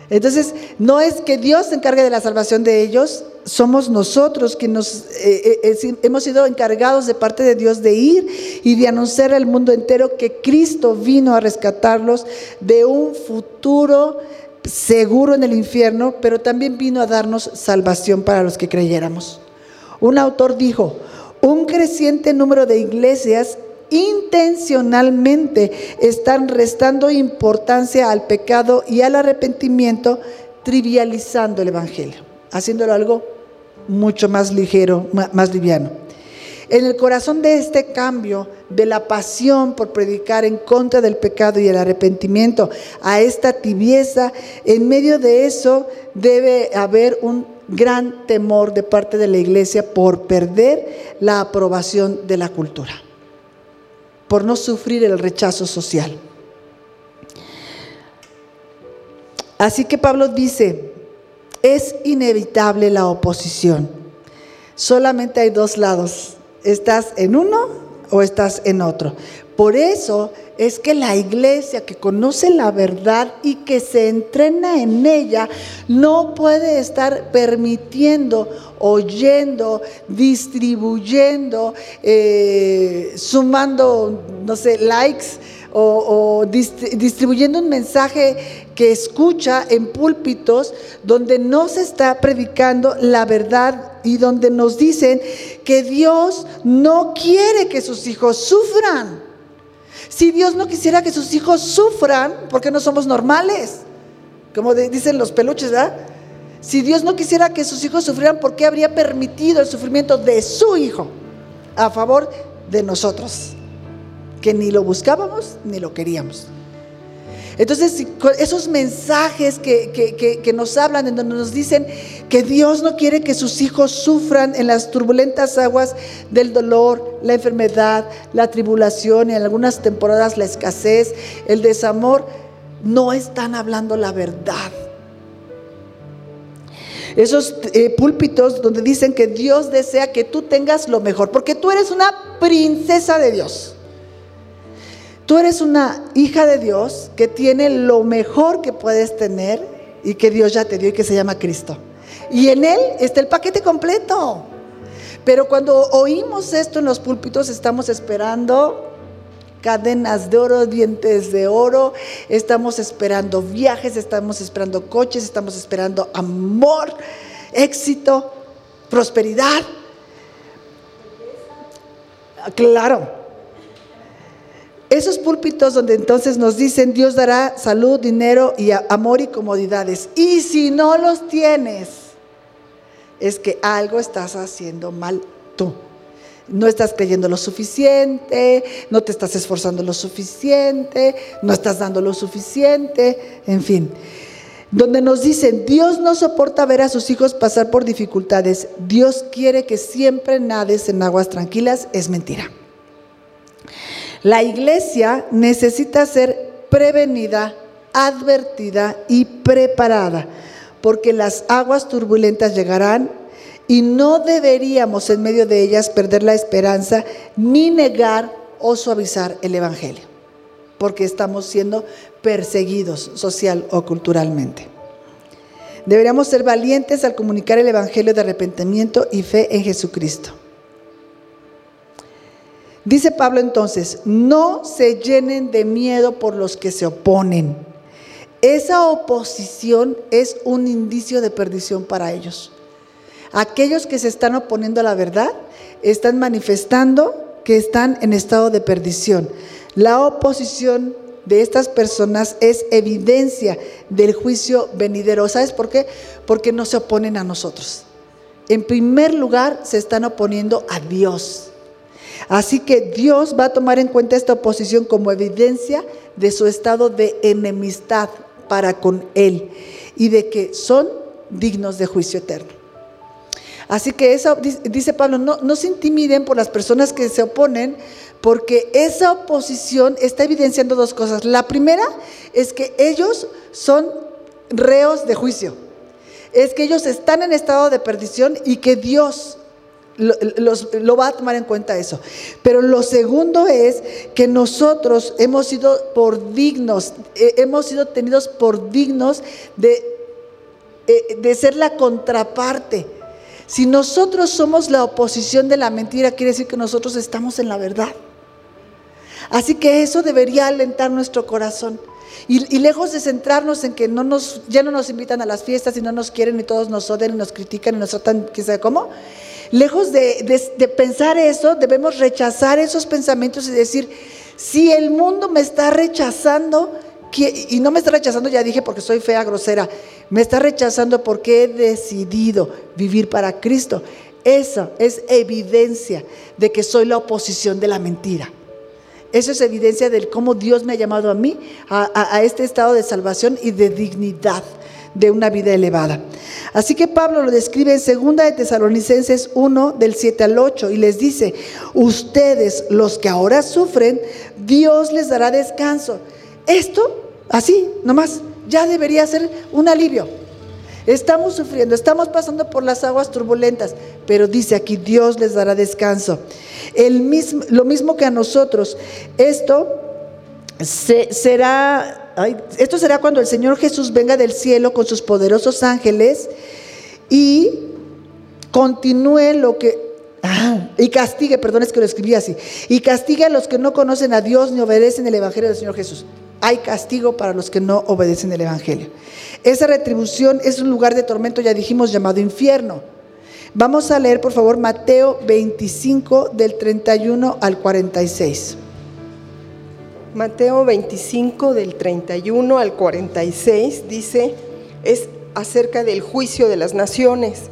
Entonces, no es que Dios se encargue de la salvación de ellos, somos nosotros que nos eh, eh, hemos sido encargados de parte de Dios de ir y de anunciar al mundo entero que Cristo vino a rescatarlos de un futuro seguro en el infierno, pero también vino a darnos salvación para los que creyéramos. Un autor dijo, un creciente número de iglesias intencionalmente están restando importancia al pecado y al arrepentimiento, trivializando el Evangelio, haciéndolo algo mucho más ligero, más liviano. En el corazón de este cambio, de la pasión por predicar en contra del pecado y el arrepentimiento, a esta tibieza, en medio de eso debe haber un gran temor de parte de la iglesia por perder la aprobación de la cultura, por no sufrir el rechazo social. Así que Pablo dice, es inevitable la oposición. Solamente hay dos lados. ¿Estás en uno o estás en otro? Por eso es que la iglesia que conoce la verdad y que se entrena en ella no puede estar permitiendo, oyendo, distribuyendo, eh, sumando, no sé, likes o, distribuyendo un mensaje que escucha en púlpitos donde no se está predicando la verdad y donde nos dicen que Dios no quiere que sus hijos sufran. Si Dios no quisiera que sus hijos sufran, ¿por qué no somos normales? Como dicen los peluches, ¿verdad? Si Dios no quisiera que sus hijos sufrieran, ¿por qué habría permitido el sufrimiento de su hijo a favor de nosotros? Que ni lo buscábamos ni lo queríamos. Entonces, esos mensajes que, nos hablan, en donde nos dicen que Dios no quiere que sus hijos sufran en las turbulentas aguas del dolor, la enfermedad, la tribulación y en algunas temporadas la escasez, el desamor, no están hablando la verdad. Esos eh, púlpitos donde dicen que Dios desea que tú tengas lo mejor, porque tú eres una princesa de Dios. Tú eres una hija de Dios que tiene lo mejor que puedes tener y que Dios ya te dio y que se llama Cristo. Y en Él está el paquete completo. Pero cuando oímos esto en los púlpitos estamos esperando cadenas de oro, dientes de oro, estamos esperando viajes, estamos esperando coches, estamos esperando amor, éxito, prosperidad. Claro, esos púlpitos donde entonces nos dicen Dios dará salud, dinero y amor y comodidades. Y si no los tienes, es que algo estás haciendo mal tú. No estás creyendo lo suficiente, no te estás esforzando lo suficiente, no estás dando lo suficiente, en fin. Donde nos dicen, Dios no soporta ver a sus hijos pasar por dificultades, Dios quiere que siempre nades en aguas tranquilas, es mentira. La iglesia necesita ser prevenida, advertida y preparada, porque las aguas turbulentas llegarán y no deberíamos en medio de ellas perder la esperanza ni negar o suavizar el Evangelio, porque estamos siendo perseguidos social o culturalmente. Deberíamos ser valientes al comunicar el Evangelio de arrepentimiento y fe en Jesucristo. Dice Pablo entonces, no se llenen de miedo por los que se oponen. Esa oposición es un indicio de perdición para ellos. Aquellos que se están oponiendo a la verdad están manifestando que están en estado de perdición. La oposición de estas personas es evidencia del juicio venidero. ¿Sabes por qué? Porque no se oponen a nosotros. En primer lugar, se están oponiendo a Dios. Así que Dios va a tomar en cuenta esta oposición como evidencia de su estado de enemistad para con Él y de que son dignos de juicio eterno. Así que dice Pablo, no se intimiden por las personas que se oponen, porque esa oposición está evidenciando dos cosas. La primera es que ellos son reos de juicio, es que ellos están en estado de perdición y que Dios lo, va a tomar en cuenta eso. Pero lo segundo es que nosotros hemos sido por dignos, eh, hemos sido tenidos por dignos de, eh, de ser la contraparte. Si nosotros somos la oposición de la mentira, quiere decir que nosotros estamos en la verdad. Así que eso debería alentar nuestro corazón. Y, lejos de centrarnos en que no nos, ya no nos invitan a las fiestas y no nos quieren y todos nos odian y nos critican y nos tratan, sabe cómo, lejos de, pensar eso, debemos rechazar esos pensamientos y decir, si el mundo me está rechazando, y no me está rechazando, ya dije, porque soy fea, grosera, me está rechazando porque he decidido vivir para Cristo. Eso es evidencia de que soy la oposición de la mentira. Eso es evidencia de cómo Dios me ha llamado a mí a, este estado de salvación y de dignidad de una vida elevada. Así que Pablo lo describe en 2 de Tesalonicenses 1 del 7 al 8 y les dice, ustedes los que ahora sufren, Dios les dará descanso. Esto, así, nomás, ya debería ser un alivio. Estamos sufriendo, estamos pasando por las aguas turbulentas, pero dice aquí, Dios les dará descanso. El mismo, lo mismo que a nosotros. Esto será, esto será cuando el Señor Jesús venga del cielo con sus poderosos ángeles y continúe lo que ah, y castigue, perdón, es que lo escribí así. Y castigue a los que no conocen a Dios ni obedecen el Evangelio del Señor Jesús hay castigo para los que no obedecen el Evangelio. Esa retribución es un lugar de tormento, ya dijimos, llamado infierno. Vamos a leer, por favor, Mateo 25 del 31 al 46. Mateo 25 del 31 al 46 dice, es acerca del juicio de las naciones.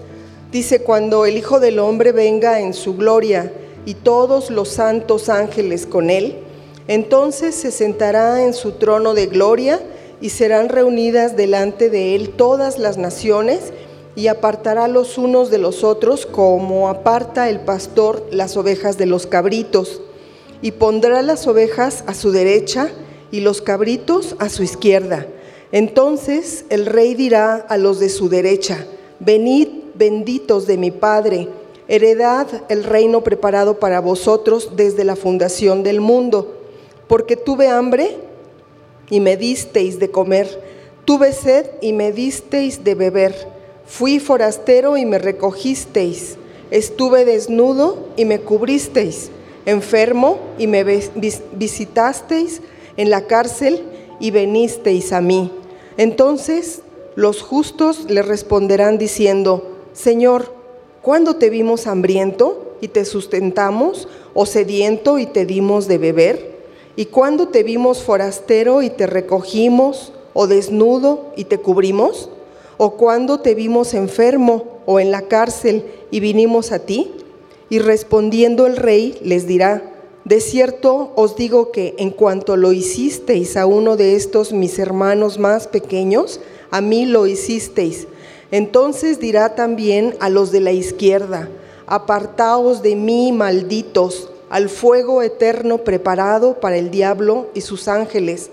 Dice, cuando el Hijo del Hombre venga en su gloria y todos los santos ángeles con él, entonces se sentará en su trono de gloria y serán reunidas delante de él todas las naciones y apartará los unos de los otros como aparta el pastor las ovejas de los cabritos. Y pondrá las ovejas a su derecha y los cabritos a su izquierda. Entonces el rey dirá a los de su derecha, venid benditos de mi Padre, heredad el reino preparado para vosotros desde la fundación del mundo porque tuve hambre y me disteis de comer, tuve sed y me disteis de beber, fui forastero y me recogisteis, estuve desnudo y me cubristeis, enfermo y me visitasteis en la cárcel y venisteis a mí. Entonces los justos le responderán diciendo, Señor, ¿cuándo te vimos hambriento y te sustentamos, o sediento y te dimos de beber? ¿Y cuando te vimos forastero y te recogimos, o desnudo y te cubrimos? ¿O cuando te vimos enfermo o en la cárcel y vinimos a ti? Y respondiendo el rey les dirá, de cierto os digo que en cuanto lo hicisteis a uno de estos mis hermanos más pequeños, a mí lo hicisteis. Entonces dirá también a los de la izquierda, apartaos de mí, malditos al fuego eterno preparado para el diablo y sus ángeles,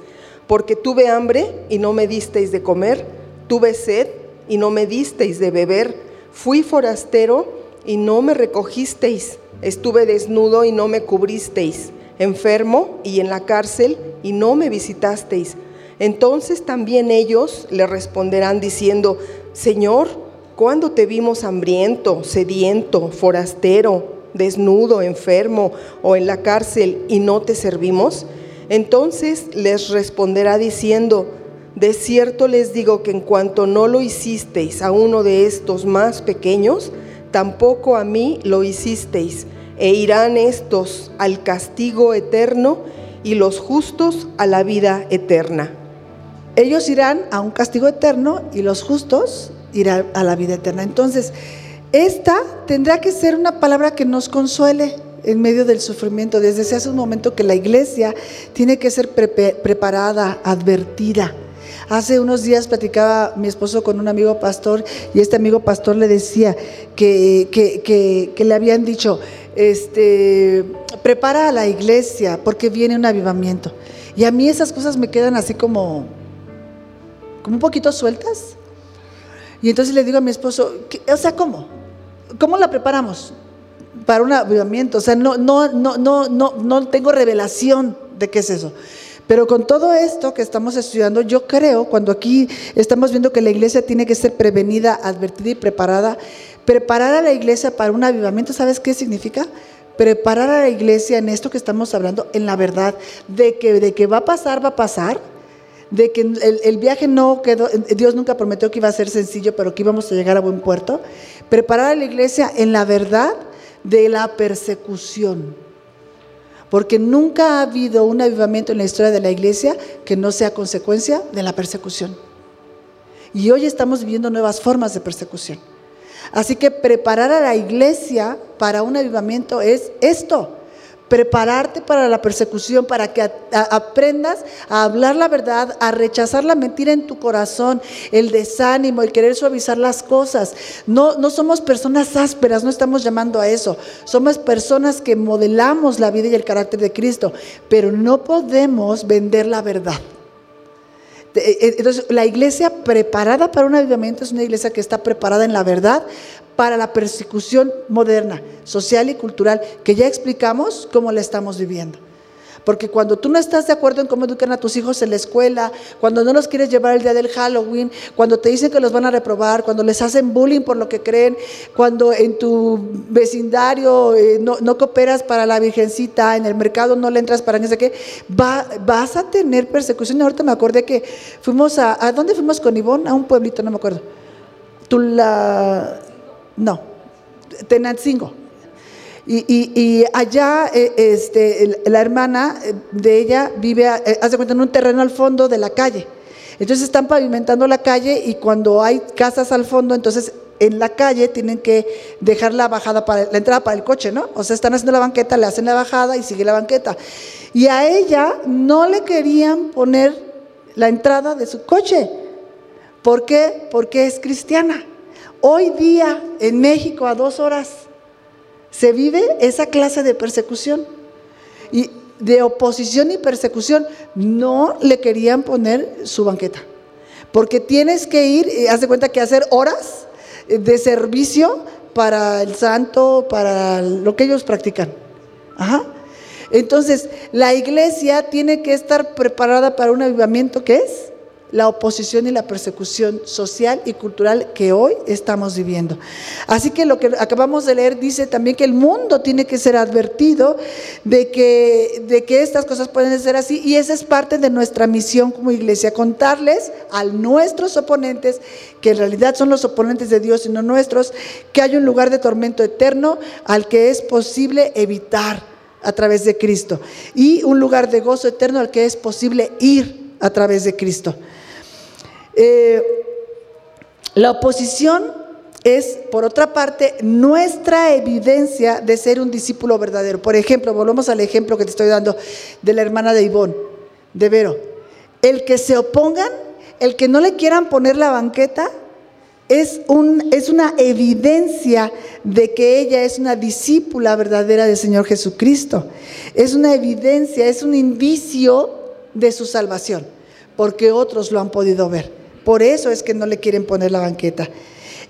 porque tuve hambre y no me disteis de comer, tuve sed y no me disteis de beber, fui forastero y no me recogisteis, estuve desnudo y no me cubristeis, enfermo y en la cárcel y no me visitasteis. Entonces también ellos le responderán diciendo, Señor, ¿cuándo te vimos hambriento, sediento, forastero? desnudo, enfermo o en la cárcel y no te servimos? Entonces les responderá diciendo, de cierto les digo que en cuanto no lo hicisteis a uno de estos más pequeños, tampoco a mí lo hicisteis, e irán estos al castigo eterno y los justos a la vida eterna. Ellos irán a un castigo eterno y los justos irán a la vida eterna. Entonces, esta tendrá que ser una palabra que nos consuele en medio del sufrimiento. Desde hace un momento que la iglesia tiene que ser preparada, advertida. Hace unos días platicaba mi esposo con un amigo pastor y este amigo pastor le decía que, que, le habían dicho, este, prepara a la iglesia porque viene un avivamiento. Y a mí esas cosas me quedan así como, como un poquito sueltas. Y entonces le digo a mi esposo, o sea, ¿cómo? ¿Cómo la preparamos? Para un avivamiento. O sea, no, no, no, no, no, no tengo revelación de qué es eso. Pero con todo esto que estamos estudiando, yo creo, cuando aquí estamos viendo que la iglesia tiene que ser prevenida, advertida y preparada, preparar a la iglesia para un avivamiento, ¿sabes qué significa? Preparar a la iglesia en esto que estamos hablando, en la verdad, de que, de que va a pasar, va a pasar, de que el, viaje no quedó, Dios nunca prometió que iba a ser sencillo, pero que íbamos a llegar a buen puerto. Preparar a la iglesia en la verdad de la persecución. Porque nunca ha habido un avivamiento en la historia de la iglesia que no sea consecuencia de la persecución. Y hoy estamos viviendo nuevas formas de persecución. Así que preparar a la iglesia para un avivamiento es esto prepararte para la persecución, para que aprendas a hablar la verdad, a rechazar la mentira en tu corazón, el desánimo, el querer suavizar las cosas. No, no somos personas ásperas, no estamos llamando a eso. Somos personas que modelamos la vida y el carácter de Cristo, pero no podemos vender la verdad. Eh, eh, entonces, la iglesia preparada para un avivamiento es una iglesia que está preparada en la verdad para la persecución moderna, social y cultural, que ya explicamos cómo la estamos viviendo. Porque cuando tú no estás de acuerdo en cómo educan a tus hijos en la escuela, cuando no los quieres llevar el día del Halloween, cuando te dicen que los van a reprobar, cuando les hacen bullying por lo que creen, cuando en tu vecindario eh, no, cooperas para la virgencita, en el mercado no le entras para no sé qué, vas a tener persecución. Ahorita me acordé que fuimos a, ¿a dónde fuimos con Ivonne? A un pueblito, no me acuerdo. la no, Tenancingo. Y, y, allá eh, este, la hermana eh, de ella vive, eh, hace cuenta, en un terreno al fondo de la calle. Entonces están pavimentando la calle y cuando hay casas al fondo, entonces en la calle tienen que dejar la bajada para la entrada para el coche, ¿no? O sea, están haciendo la banqueta, le hacen la bajada y sigue la banqueta. Y a ella no le querían poner la entrada de su coche. ¿Por qué? Porque es cristiana. Hoy día en México a dos horas se vive esa clase de persecución. Y de oposición y persecución no le querían poner su banqueta. Porque tienes que ir, eh, haz de cuenta que hacer horas de servicio para el santo, para lo que ellos practican. Entonces, la iglesia tiene que estar preparada para un avivamiento que es la oposición y la persecución social y cultural que hoy estamos viviendo. Así que lo que acabamos de leer dice también que el mundo tiene que ser advertido de que, de que estas cosas pueden ser así y esa es parte de nuestra misión como iglesia, contarles a nuestros oponentes, que en realidad son los oponentes de Dios y no nuestros, que hay un lugar de tormento eterno al que es posible evitar a través de Cristo y un lugar de gozo eterno al que es posible ir a través de Cristo. Eh, la oposición es, por otra parte, nuestra evidencia de ser un discípulo verdadero. Por ejemplo, volvemos al ejemplo que te estoy dando de la hermana de Ivón, de Vero. El que se opongan, el que no le quieran poner la banqueta, es, un, es una evidencia de que ella es una discípula verdadera del Señor Jesucristo. Es una evidencia, es un indicio de su salvación, porque otros lo han podido ver. Por eso es que no le quieren poner la banqueta.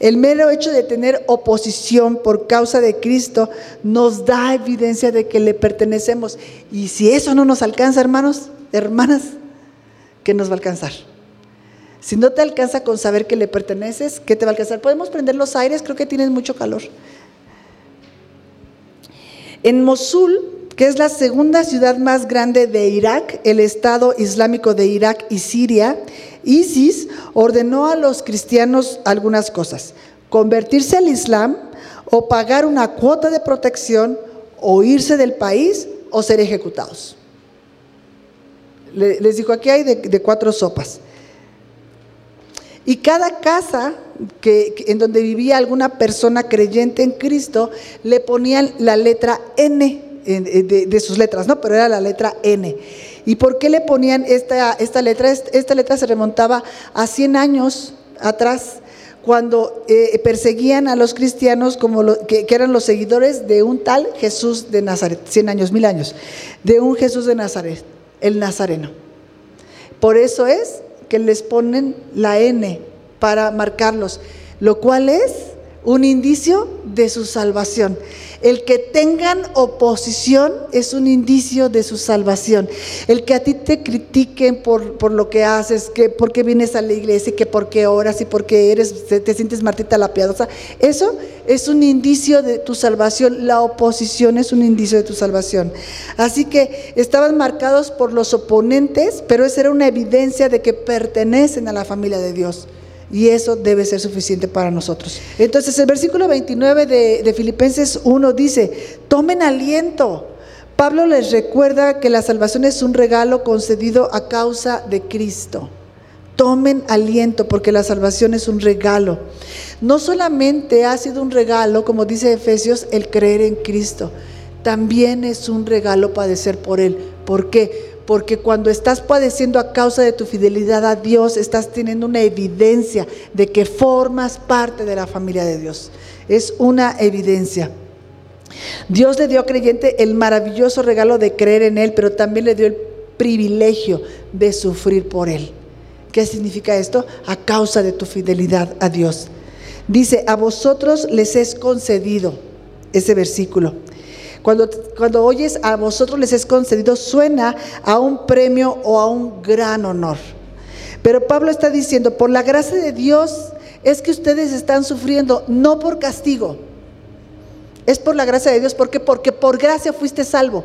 El mero hecho de tener oposición por causa de Cristo nos da evidencia de que le pertenecemos. Y si eso no nos alcanza, hermanos, hermanas, ¿qué nos va a alcanzar? Si no te alcanza con saber que le perteneces, ¿qué te va a alcanzar? Podemos prender los aires, creo que tienes mucho calor. En Mosul, que es la segunda ciudad más grande de Irak, el Estado Islámico de Irak y Siria, ISIS ordenó a los cristianos algunas cosas, convertirse al Islam o pagar una cuota de protección o irse del país o ser ejecutados. Les dijo, aquí hay de, cuatro sopas. Y cada casa en donde vivía alguna persona creyente en Cristo, le ponían la letra N de, de, sus letras, ¿no? Pero era la letra N. ¿Y por qué le ponían esta, esta letra? Esta letra se remontaba a 100 años atrás, cuando eh, perseguían a los cristianos como que, eran los seguidores de un tal Jesús de Nazaret, 100 años, mil años, de un Jesús de Nazaret, el Nazareno. Por eso es que les ponen la N para marcarlos, lo cual es un indicio de su salvación. El que tengan oposición es un indicio de su salvación. El que a ti te critiquen por, por lo que haces, que por qué vienes a la iglesia, que por qué oras y por qué eres, te sientes Martita la piadosa, eso es un indicio de tu salvación. La oposición es un indicio de tu salvación. Así que estaban marcados por los oponentes, pero esa era una evidencia de que pertenecen a la familia de Dios. Y eso debe ser suficiente para nosotros. Entonces el versículo 29 de, Filipenses 1 dice, tomen aliento. Pablo les recuerda que la salvación es un regalo concedido a causa de Cristo. Tomen aliento porque la salvación es un regalo. No solamente ha sido un regalo, como dice Efesios, el creer en Cristo, también es un regalo padecer por Él. ¿Por qué? Porque cuando estás padeciendo a causa de tu fidelidad a Dios, estás teniendo una evidencia de que formas parte de la familia de Dios. Es una evidencia. Dios le dio a creyente el maravilloso regalo de creer en Él, pero también le dio el privilegio de sufrir por Él. ¿Qué significa esto? A causa de tu fidelidad a Dios. Dice, a vosotros les es concedido ese versículo cuando, cuando oyes a vosotros les es concedido, suena a un premio o a un gran honor. Pero Pablo está diciendo, por la gracia de Dios es que ustedes están sufriendo, no por castigo. Es por la gracia de Dios, ¿por qué? Porque por gracia fuiste salvo.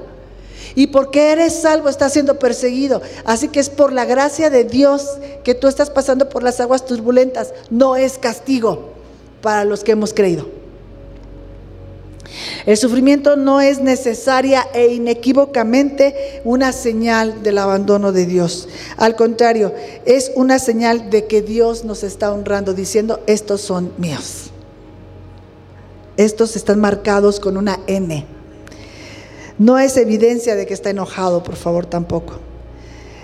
Y porque eres salvo estás siendo perseguido. Así que es por la gracia de Dios que tú estás pasando por las aguas turbulentas. No es castigo para los que hemos creído. El sufrimiento no es necesaria e inequívocamente una señal del abandono de Dios. Al contrario, es una señal de que Dios nos está honrando diciendo, estos son míos. Estos están marcados con una N. No es evidencia de que está enojado, por favor, tampoco.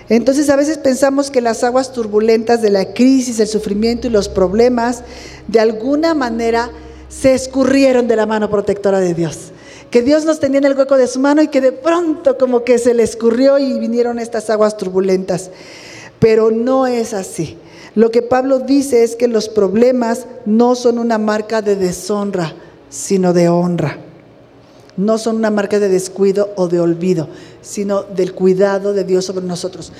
Entonces a veces pensamos que las aguas turbulentas de la crisis, el sufrimiento y los problemas, de alguna manera se escurrieron de la mano protectora de Dios. Que Dios nos tenía en el hueco de su mano y que de pronto como que se le escurrió y vinieron estas aguas turbulentas. Pero no es así. Lo que Pablo dice es que los problemas no son una marca de deshonra, sino de honra. No son una marca de descuido o de olvido, sino del cuidado de Dios sobre nosotros.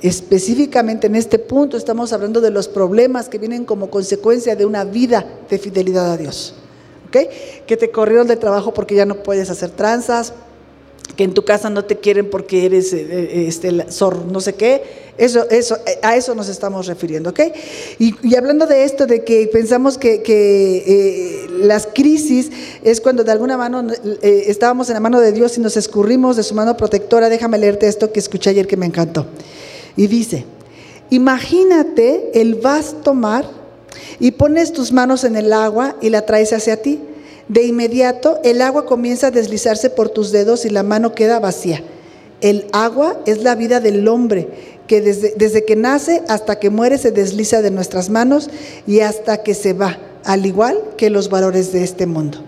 Específicamente en este punto estamos hablando de los problemas que vienen como consecuencia de una vida de fidelidad a Dios. Que te corrieron de trabajo porque ya no puedes hacer tranzas, que en tu casa no te quieren porque eres eh, eh, este, no sé qué. Eso, eso, eh, a eso nos estamos refiriendo, ¿ok? Y, hablando de esto, de que pensamos que, las crisis es cuando de alguna mano estábamos en la mano de Dios y nos escurrimos de su mano protectora. Déjame leerte esto que escuché ayer que me encantó. Y dice, imagínate el vasto mar y pones tus manos en el agua y la traes hacia ti. De inmediato el agua comienza a deslizarse por tus dedos y la mano queda vacía. El agua es la vida del hombre, que desde, desde, que nace hasta que muere se desliza de nuestras manos y hasta que se va, al igual que los valores de este mundo.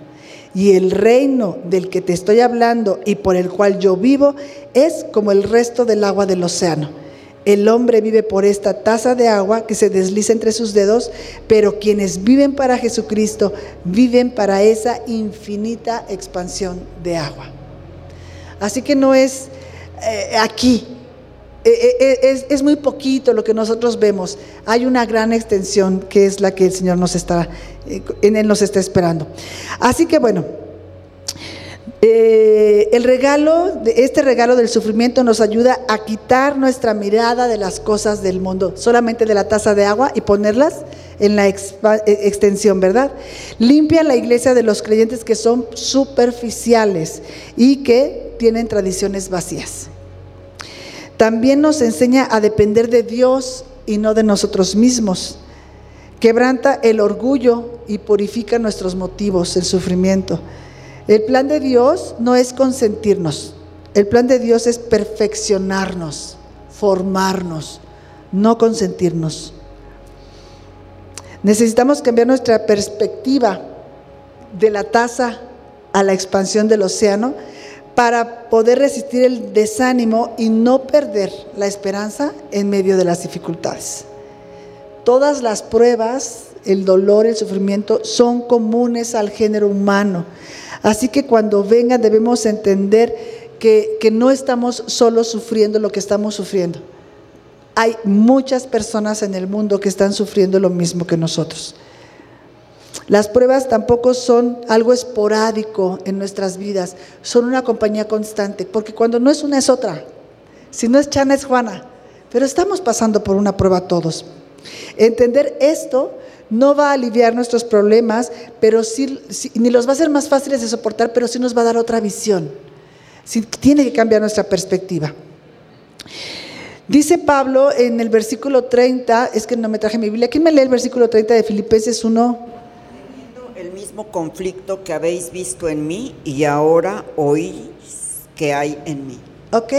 Y el reino del que te estoy hablando y por el cual yo vivo es como el resto del agua del océano el hombre vive por esta taza de agua que se desliza entre sus dedos, pero quienes viven para Jesucristo viven para esa infinita expansión de agua. Así que no es eh, aquí, eh, eh, es, es, muy poquito lo que nosotros vemos. Hay una gran extensión que es la que el Señor nos está, en Él nos está esperando. Así que bueno. Eh, el regalo, este regalo del sufrimiento nos ayuda a quitar nuestra mirada de las cosas del mundo, solamente de la taza de agua y ponerlas en la eh, extensión, ¿verdad? Limpia la iglesia de los creyentes que son superficiales y que tienen tradiciones vacías. También nos enseña a depender de Dios y no de nosotros mismos. Quebranta el orgullo y purifica nuestros motivos, el sufrimiento. El plan de Dios no es consentirnos. El plan de Dios es perfeccionarnos, formarnos, no consentirnos. Necesitamos cambiar nuestra perspectiva de la taza a la expansión del océano para poder resistir el desánimo y no perder la esperanza en medio de las dificultades. Todas las pruebas el dolor, el sufrimiento son comunes al género humano. Así que cuando vengan debemos entender que, que no estamos solo sufriendo lo que estamos sufriendo. Hay muchas personas en el mundo que están sufriendo lo mismo que nosotros. Las pruebas tampoco son algo esporádico en nuestras vidas, son una compañía constante, porque cuando no es una es otra. Si no es Chana es Juana, pero estamos pasando por una prueba todos. Entender esto no va a aliviar nuestros problemas, pero sí, ni los va a hacer más fáciles de soportar, pero sí nos va a dar otra visión. Sí, tiene que cambiar nuestra perspectiva. Dice Pablo en el versículo 30, es que no me traje mi Biblia, ¿quién me lee el versículo 30 de Filipenses 1? El mismo conflicto que habéis visto en mí y ahora oís que hay en mí. Ok.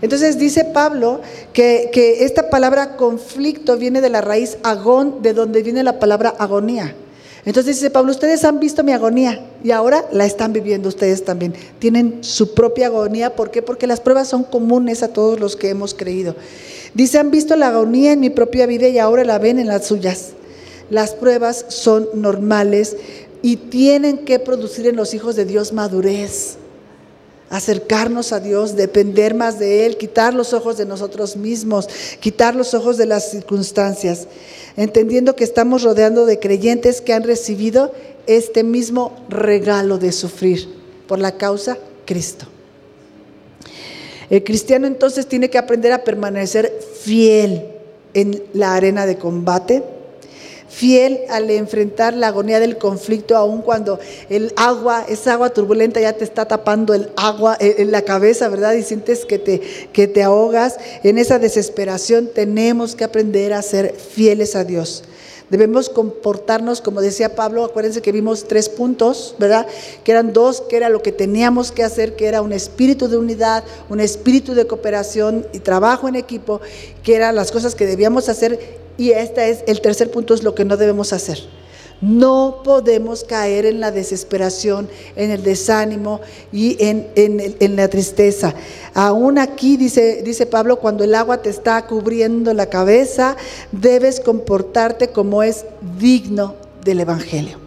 Entonces dice Pablo que, que, esta palabra conflicto viene de la raíz agón, de donde viene la palabra agonía. Entonces dice Pablo, ustedes han visto mi agonía y ahora la están viviendo ustedes también. Tienen su propia agonía. ¿Por qué? Porque las pruebas son comunes a todos los que hemos creído. Dice, han visto la agonía en mi propia vida y ahora la ven en las suyas. Las pruebas son normales y tienen que producir en los hijos de Dios madurez acercarnos a Dios, depender más de Él, quitar los ojos de nosotros mismos, quitar los ojos de las circunstancias, entendiendo que estamos rodeando de creyentes que han recibido este mismo regalo de sufrir por la causa Cristo. El cristiano entonces tiene que aprender a permanecer fiel en la arena de combate, fiel al enfrentar la agonía del conflicto, aun cuando el agua, esa agua turbulenta ya te está tapando el agua eh, en la cabeza, ¿verdad? Y sientes que te, que te ahogas. En esa desesperación tenemos que aprender a ser fieles a Dios. Debemos comportarnos, como decía Pablo, acuérdense que vimos tres puntos, ¿verdad? Que eran dos, que era lo que teníamos que hacer, que era un espíritu de unidad, un espíritu de cooperación y trabajo en equipo, que eran las cosas que debíamos hacer y este es el tercer punto, es lo que no debemos hacer. No podemos caer en la desesperación, en el desánimo y en, la tristeza. Aún aquí, dice, dice Pablo, cuando el agua te está cubriendo la cabeza, debes comportarte como es digno del Evangelio.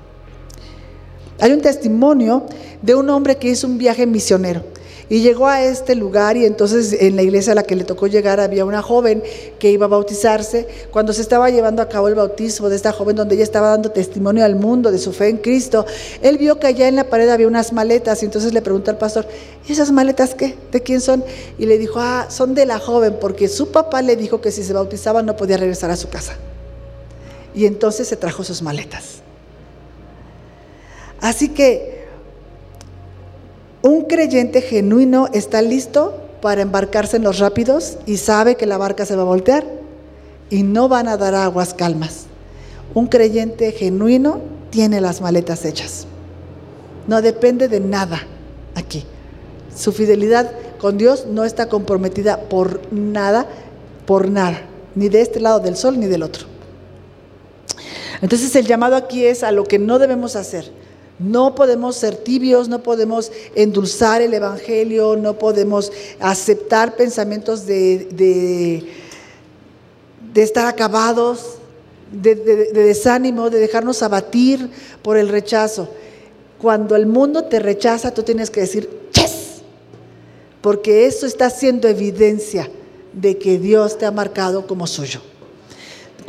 Hay un testimonio de un hombre que hizo un viaje misionero. Y llegó a este lugar y entonces en la iglesia a la que le tocó llegar había una joven que iba a bautizarse. Cuando se estaba llevando a cabo el bautismo de esta joven, donde ella estaba dando testimonio al mundo de su fe en Cristo, él vio que allá en la pared había unas maletas y entonces le preguntó al pastor, ¿y esas maletas qué? ¿De quién son? Y le dijo, ah, son de la joven porque su papá le dijo que si se bautizaba no podía regresar a su casa. Y entonces se trajo sus maletas. Así que un creyente genuino está listo para embarcarse en los rápidos y sabe que la barca se va a voltear y no van a dar aguas calmas. Un creyente genuino tiene las maletas hechas. No depende de nada aquí. Su fidelidad con Dios no está comprometida por nada, por nada, ni de este lado del sol ni del otro. Entonces el llamado aquí es a lo que no debemos hacer no podemos ser tibios, no podemos endulzar el Evangelio, no podemos aceptar pensamientos de, de, estar acabados, de, desánimo, de dejarnos abatir por el rechazo. Cuando el mundo te rechaza, tú tienes que decir, yes, porque eso está siendo evidencia de que Dios te ha marcado como suyo.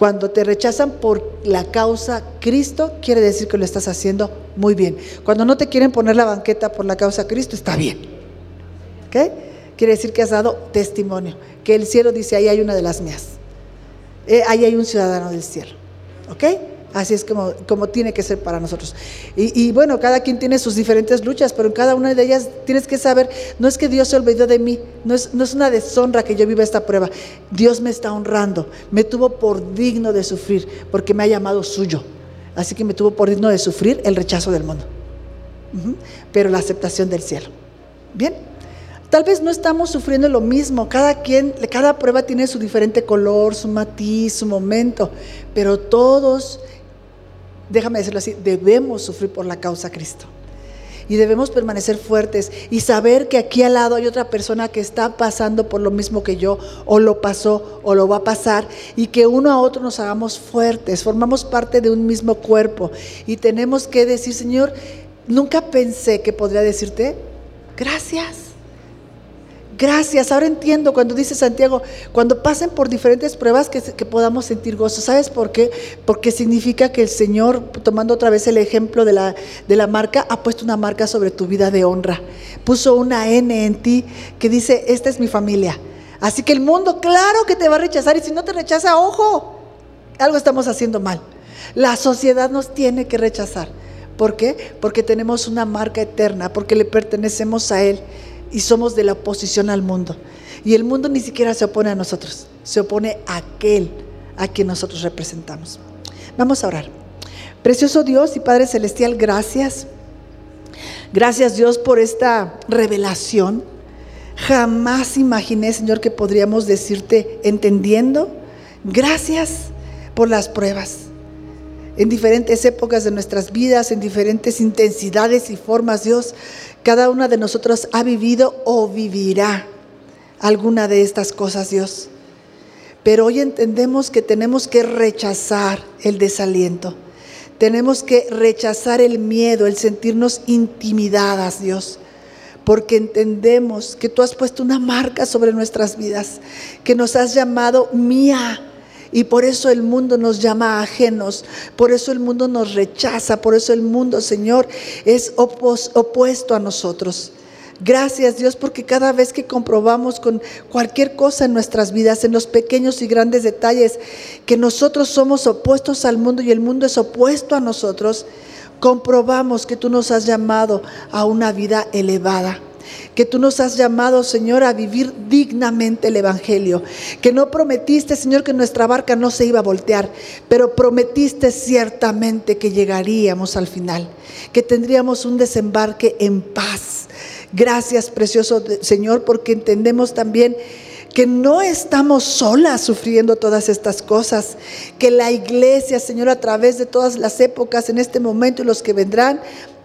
Cuando te rechazan por la causa Cristo, quiere decir que lo estás haciendo muy bien. Cuando no te quieren poner la banqueta por la causa Cristo, está bien. ¿Qué? Quiere decir que has dado testimonio. Que el cielo dice, ahí hay una de las mías. Eh, ahí hay un ciudadano del cielo. ¿Ok? Así es como, como tiene que ser para nosotros. Y, bueno, cada quien tiene sus diferentes luchas, pero en cada una de ellas tienes que saber, no es que Dios se olvidó de mí, no es, no es una deshonra que yo viva esta prueba. Dios me está honrando, me tuvo por digno de sufrir, porque me ha llamado suyo. Así que me tuvo por digno de sufrir el rechazo del mundo, pero la aceptación del cielo. Bien, tal vez no estamos sufriendo lo mismo, cada quien, cada prueba tiene su diferente color, su matiz, su momento, pero todos déjame decirlo así, debemos sufrir por la causa Cristo. y debemos permanecer fuertes y saber que aquí al lado hay otra persona que está pasando por lo mismo que yo, o lo pasó, o lo va a pasar, y que uno a otro nos hagamos fuertes, formamos parte de un mismo cuerpo y tenemos que decir, Señor, nunca pensé que podría decirte, gracias. Gracias, ahora entiendo cuando dice Santiago, cuando pasen por diferentes pruebas que, podamos sentir gozo. ¿Sabes por qué? Porque significa que el Señor, tomando otra vez el ejemplo de la, de la marca, ha puesto una marca sobre tu vida de honra. Puso una N en ti que dice, esta es mi familia. Así que el mundo, claro que te va a rechazar y si no te rechaza, ojo, algo estamos haciendo mal. La sociedad nos tiene que rechazar. ¿Por qué? Porque tenemos una marca eterna, porque le pertenecemos a Él y somos de la oposición al mundo. Y el mundo ni siquiera se opone a nosotros, se opone a aquel a quien nosotros representamos. Vamos a orar. Precioso Dios y Padre Celestial, gracias. Gracias Dios por esta revelación. Jamás imaginé, Señor, que podríamos decirte entendiendo. Gracias por las pruebas. En diferentes épocas de nuestras vidas, en diferentes intensidades y formas, Dios, cada una de nosotros ha vivido o vivirá alguna de estas cosas, Dios. Pero hoy entendemos que tenemos que rechazar el desaliento. Tenemos que rechazar el miedo, el sentirnos intimidadas, Dios. Porque entendemos que tú has puesto una marca sobre nuestras vidas, que nos has llamado mía y por eso el mundo nos llama ajenos, por eso el mundo nos rechaza, por eso el mundo, Señor, es opuesto a nosotros. Gracias Dios porque cada vez que comprobamos con cualquier cosa en nuestras vidas, en los pequeños y grandes detalles, que nosotros somos opuestos al mundo y el mundo es opuesto a nosotros, comprobamos que tú nos has llamado a una vida elevada que tú nos has llamado, Señor, a vivir dignamente el Evangelio, que no prometiste, Señor, que nuestra barca no se iba a voltear, pero prometiste ciertamente que llegaríamos al final, que tendríamos un desembarque en paz. Gracias, precioso Señor, porque entendemos también que no estamos solas sufriendo todas estas cosas, que la iglesia, Señor, a través de todas las épocas, en este momento y los que vendrán,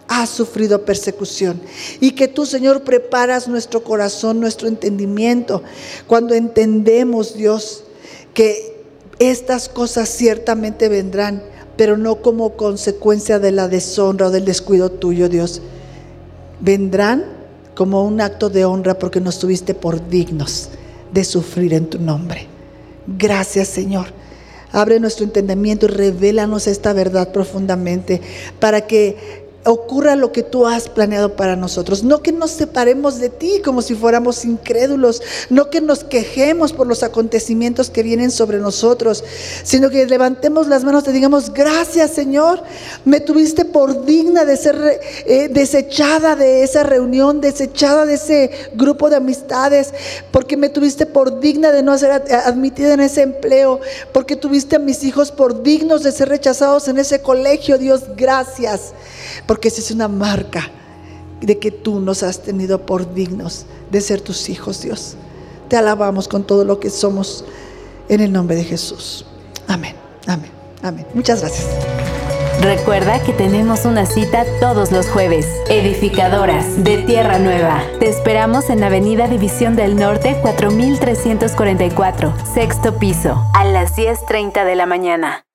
ha sufrido persecución. Y que tú, Señor, preparas nuestro corazón, nuestro entendimiento, cuando entendemos, Dios, que estas cosas ciertamente vendrán, pero no como consecuencia de la deshonra o del descuido tuyo, Dios. Vendrán como un acto de honra porque nos tuviste por dignos de sufrir en tu nombre. Gracias, Señor. Abre nuestro entendimiento y revélanos esta verdad profundamente para que ocurra lo que tú has planeado para nosotros. No que nos separemos de ti como si fuéramos incrédulos, no que nos quejemos por los acontecimientos que vienen sobre nosotros, sino que levantemos las manos y digamos, gracias Señor, me tuviste por digna de ser eh, desechada de esa reunión, desechada de ese grupo de amistades, porque me tuviste por digna de no ser admitida en ese empleo, porque tuviste a mis hijos por dignos de ser rechazados en ese colegio, Dios, gracias porque esa es una marca de que tú nos has tenido por dignos de ser tus hijos, Dios. Te alabamos con todo lo que somos en el nombre de Jesús. Amén, amén, amén. Muchas gracias. Recuerda que tenemos una cita todos los jueves. Edificadoras de Tierra Nueva. Te esperamos en Avenida División del Norte 4344, sexto piso, a las 10.30 de la mañana.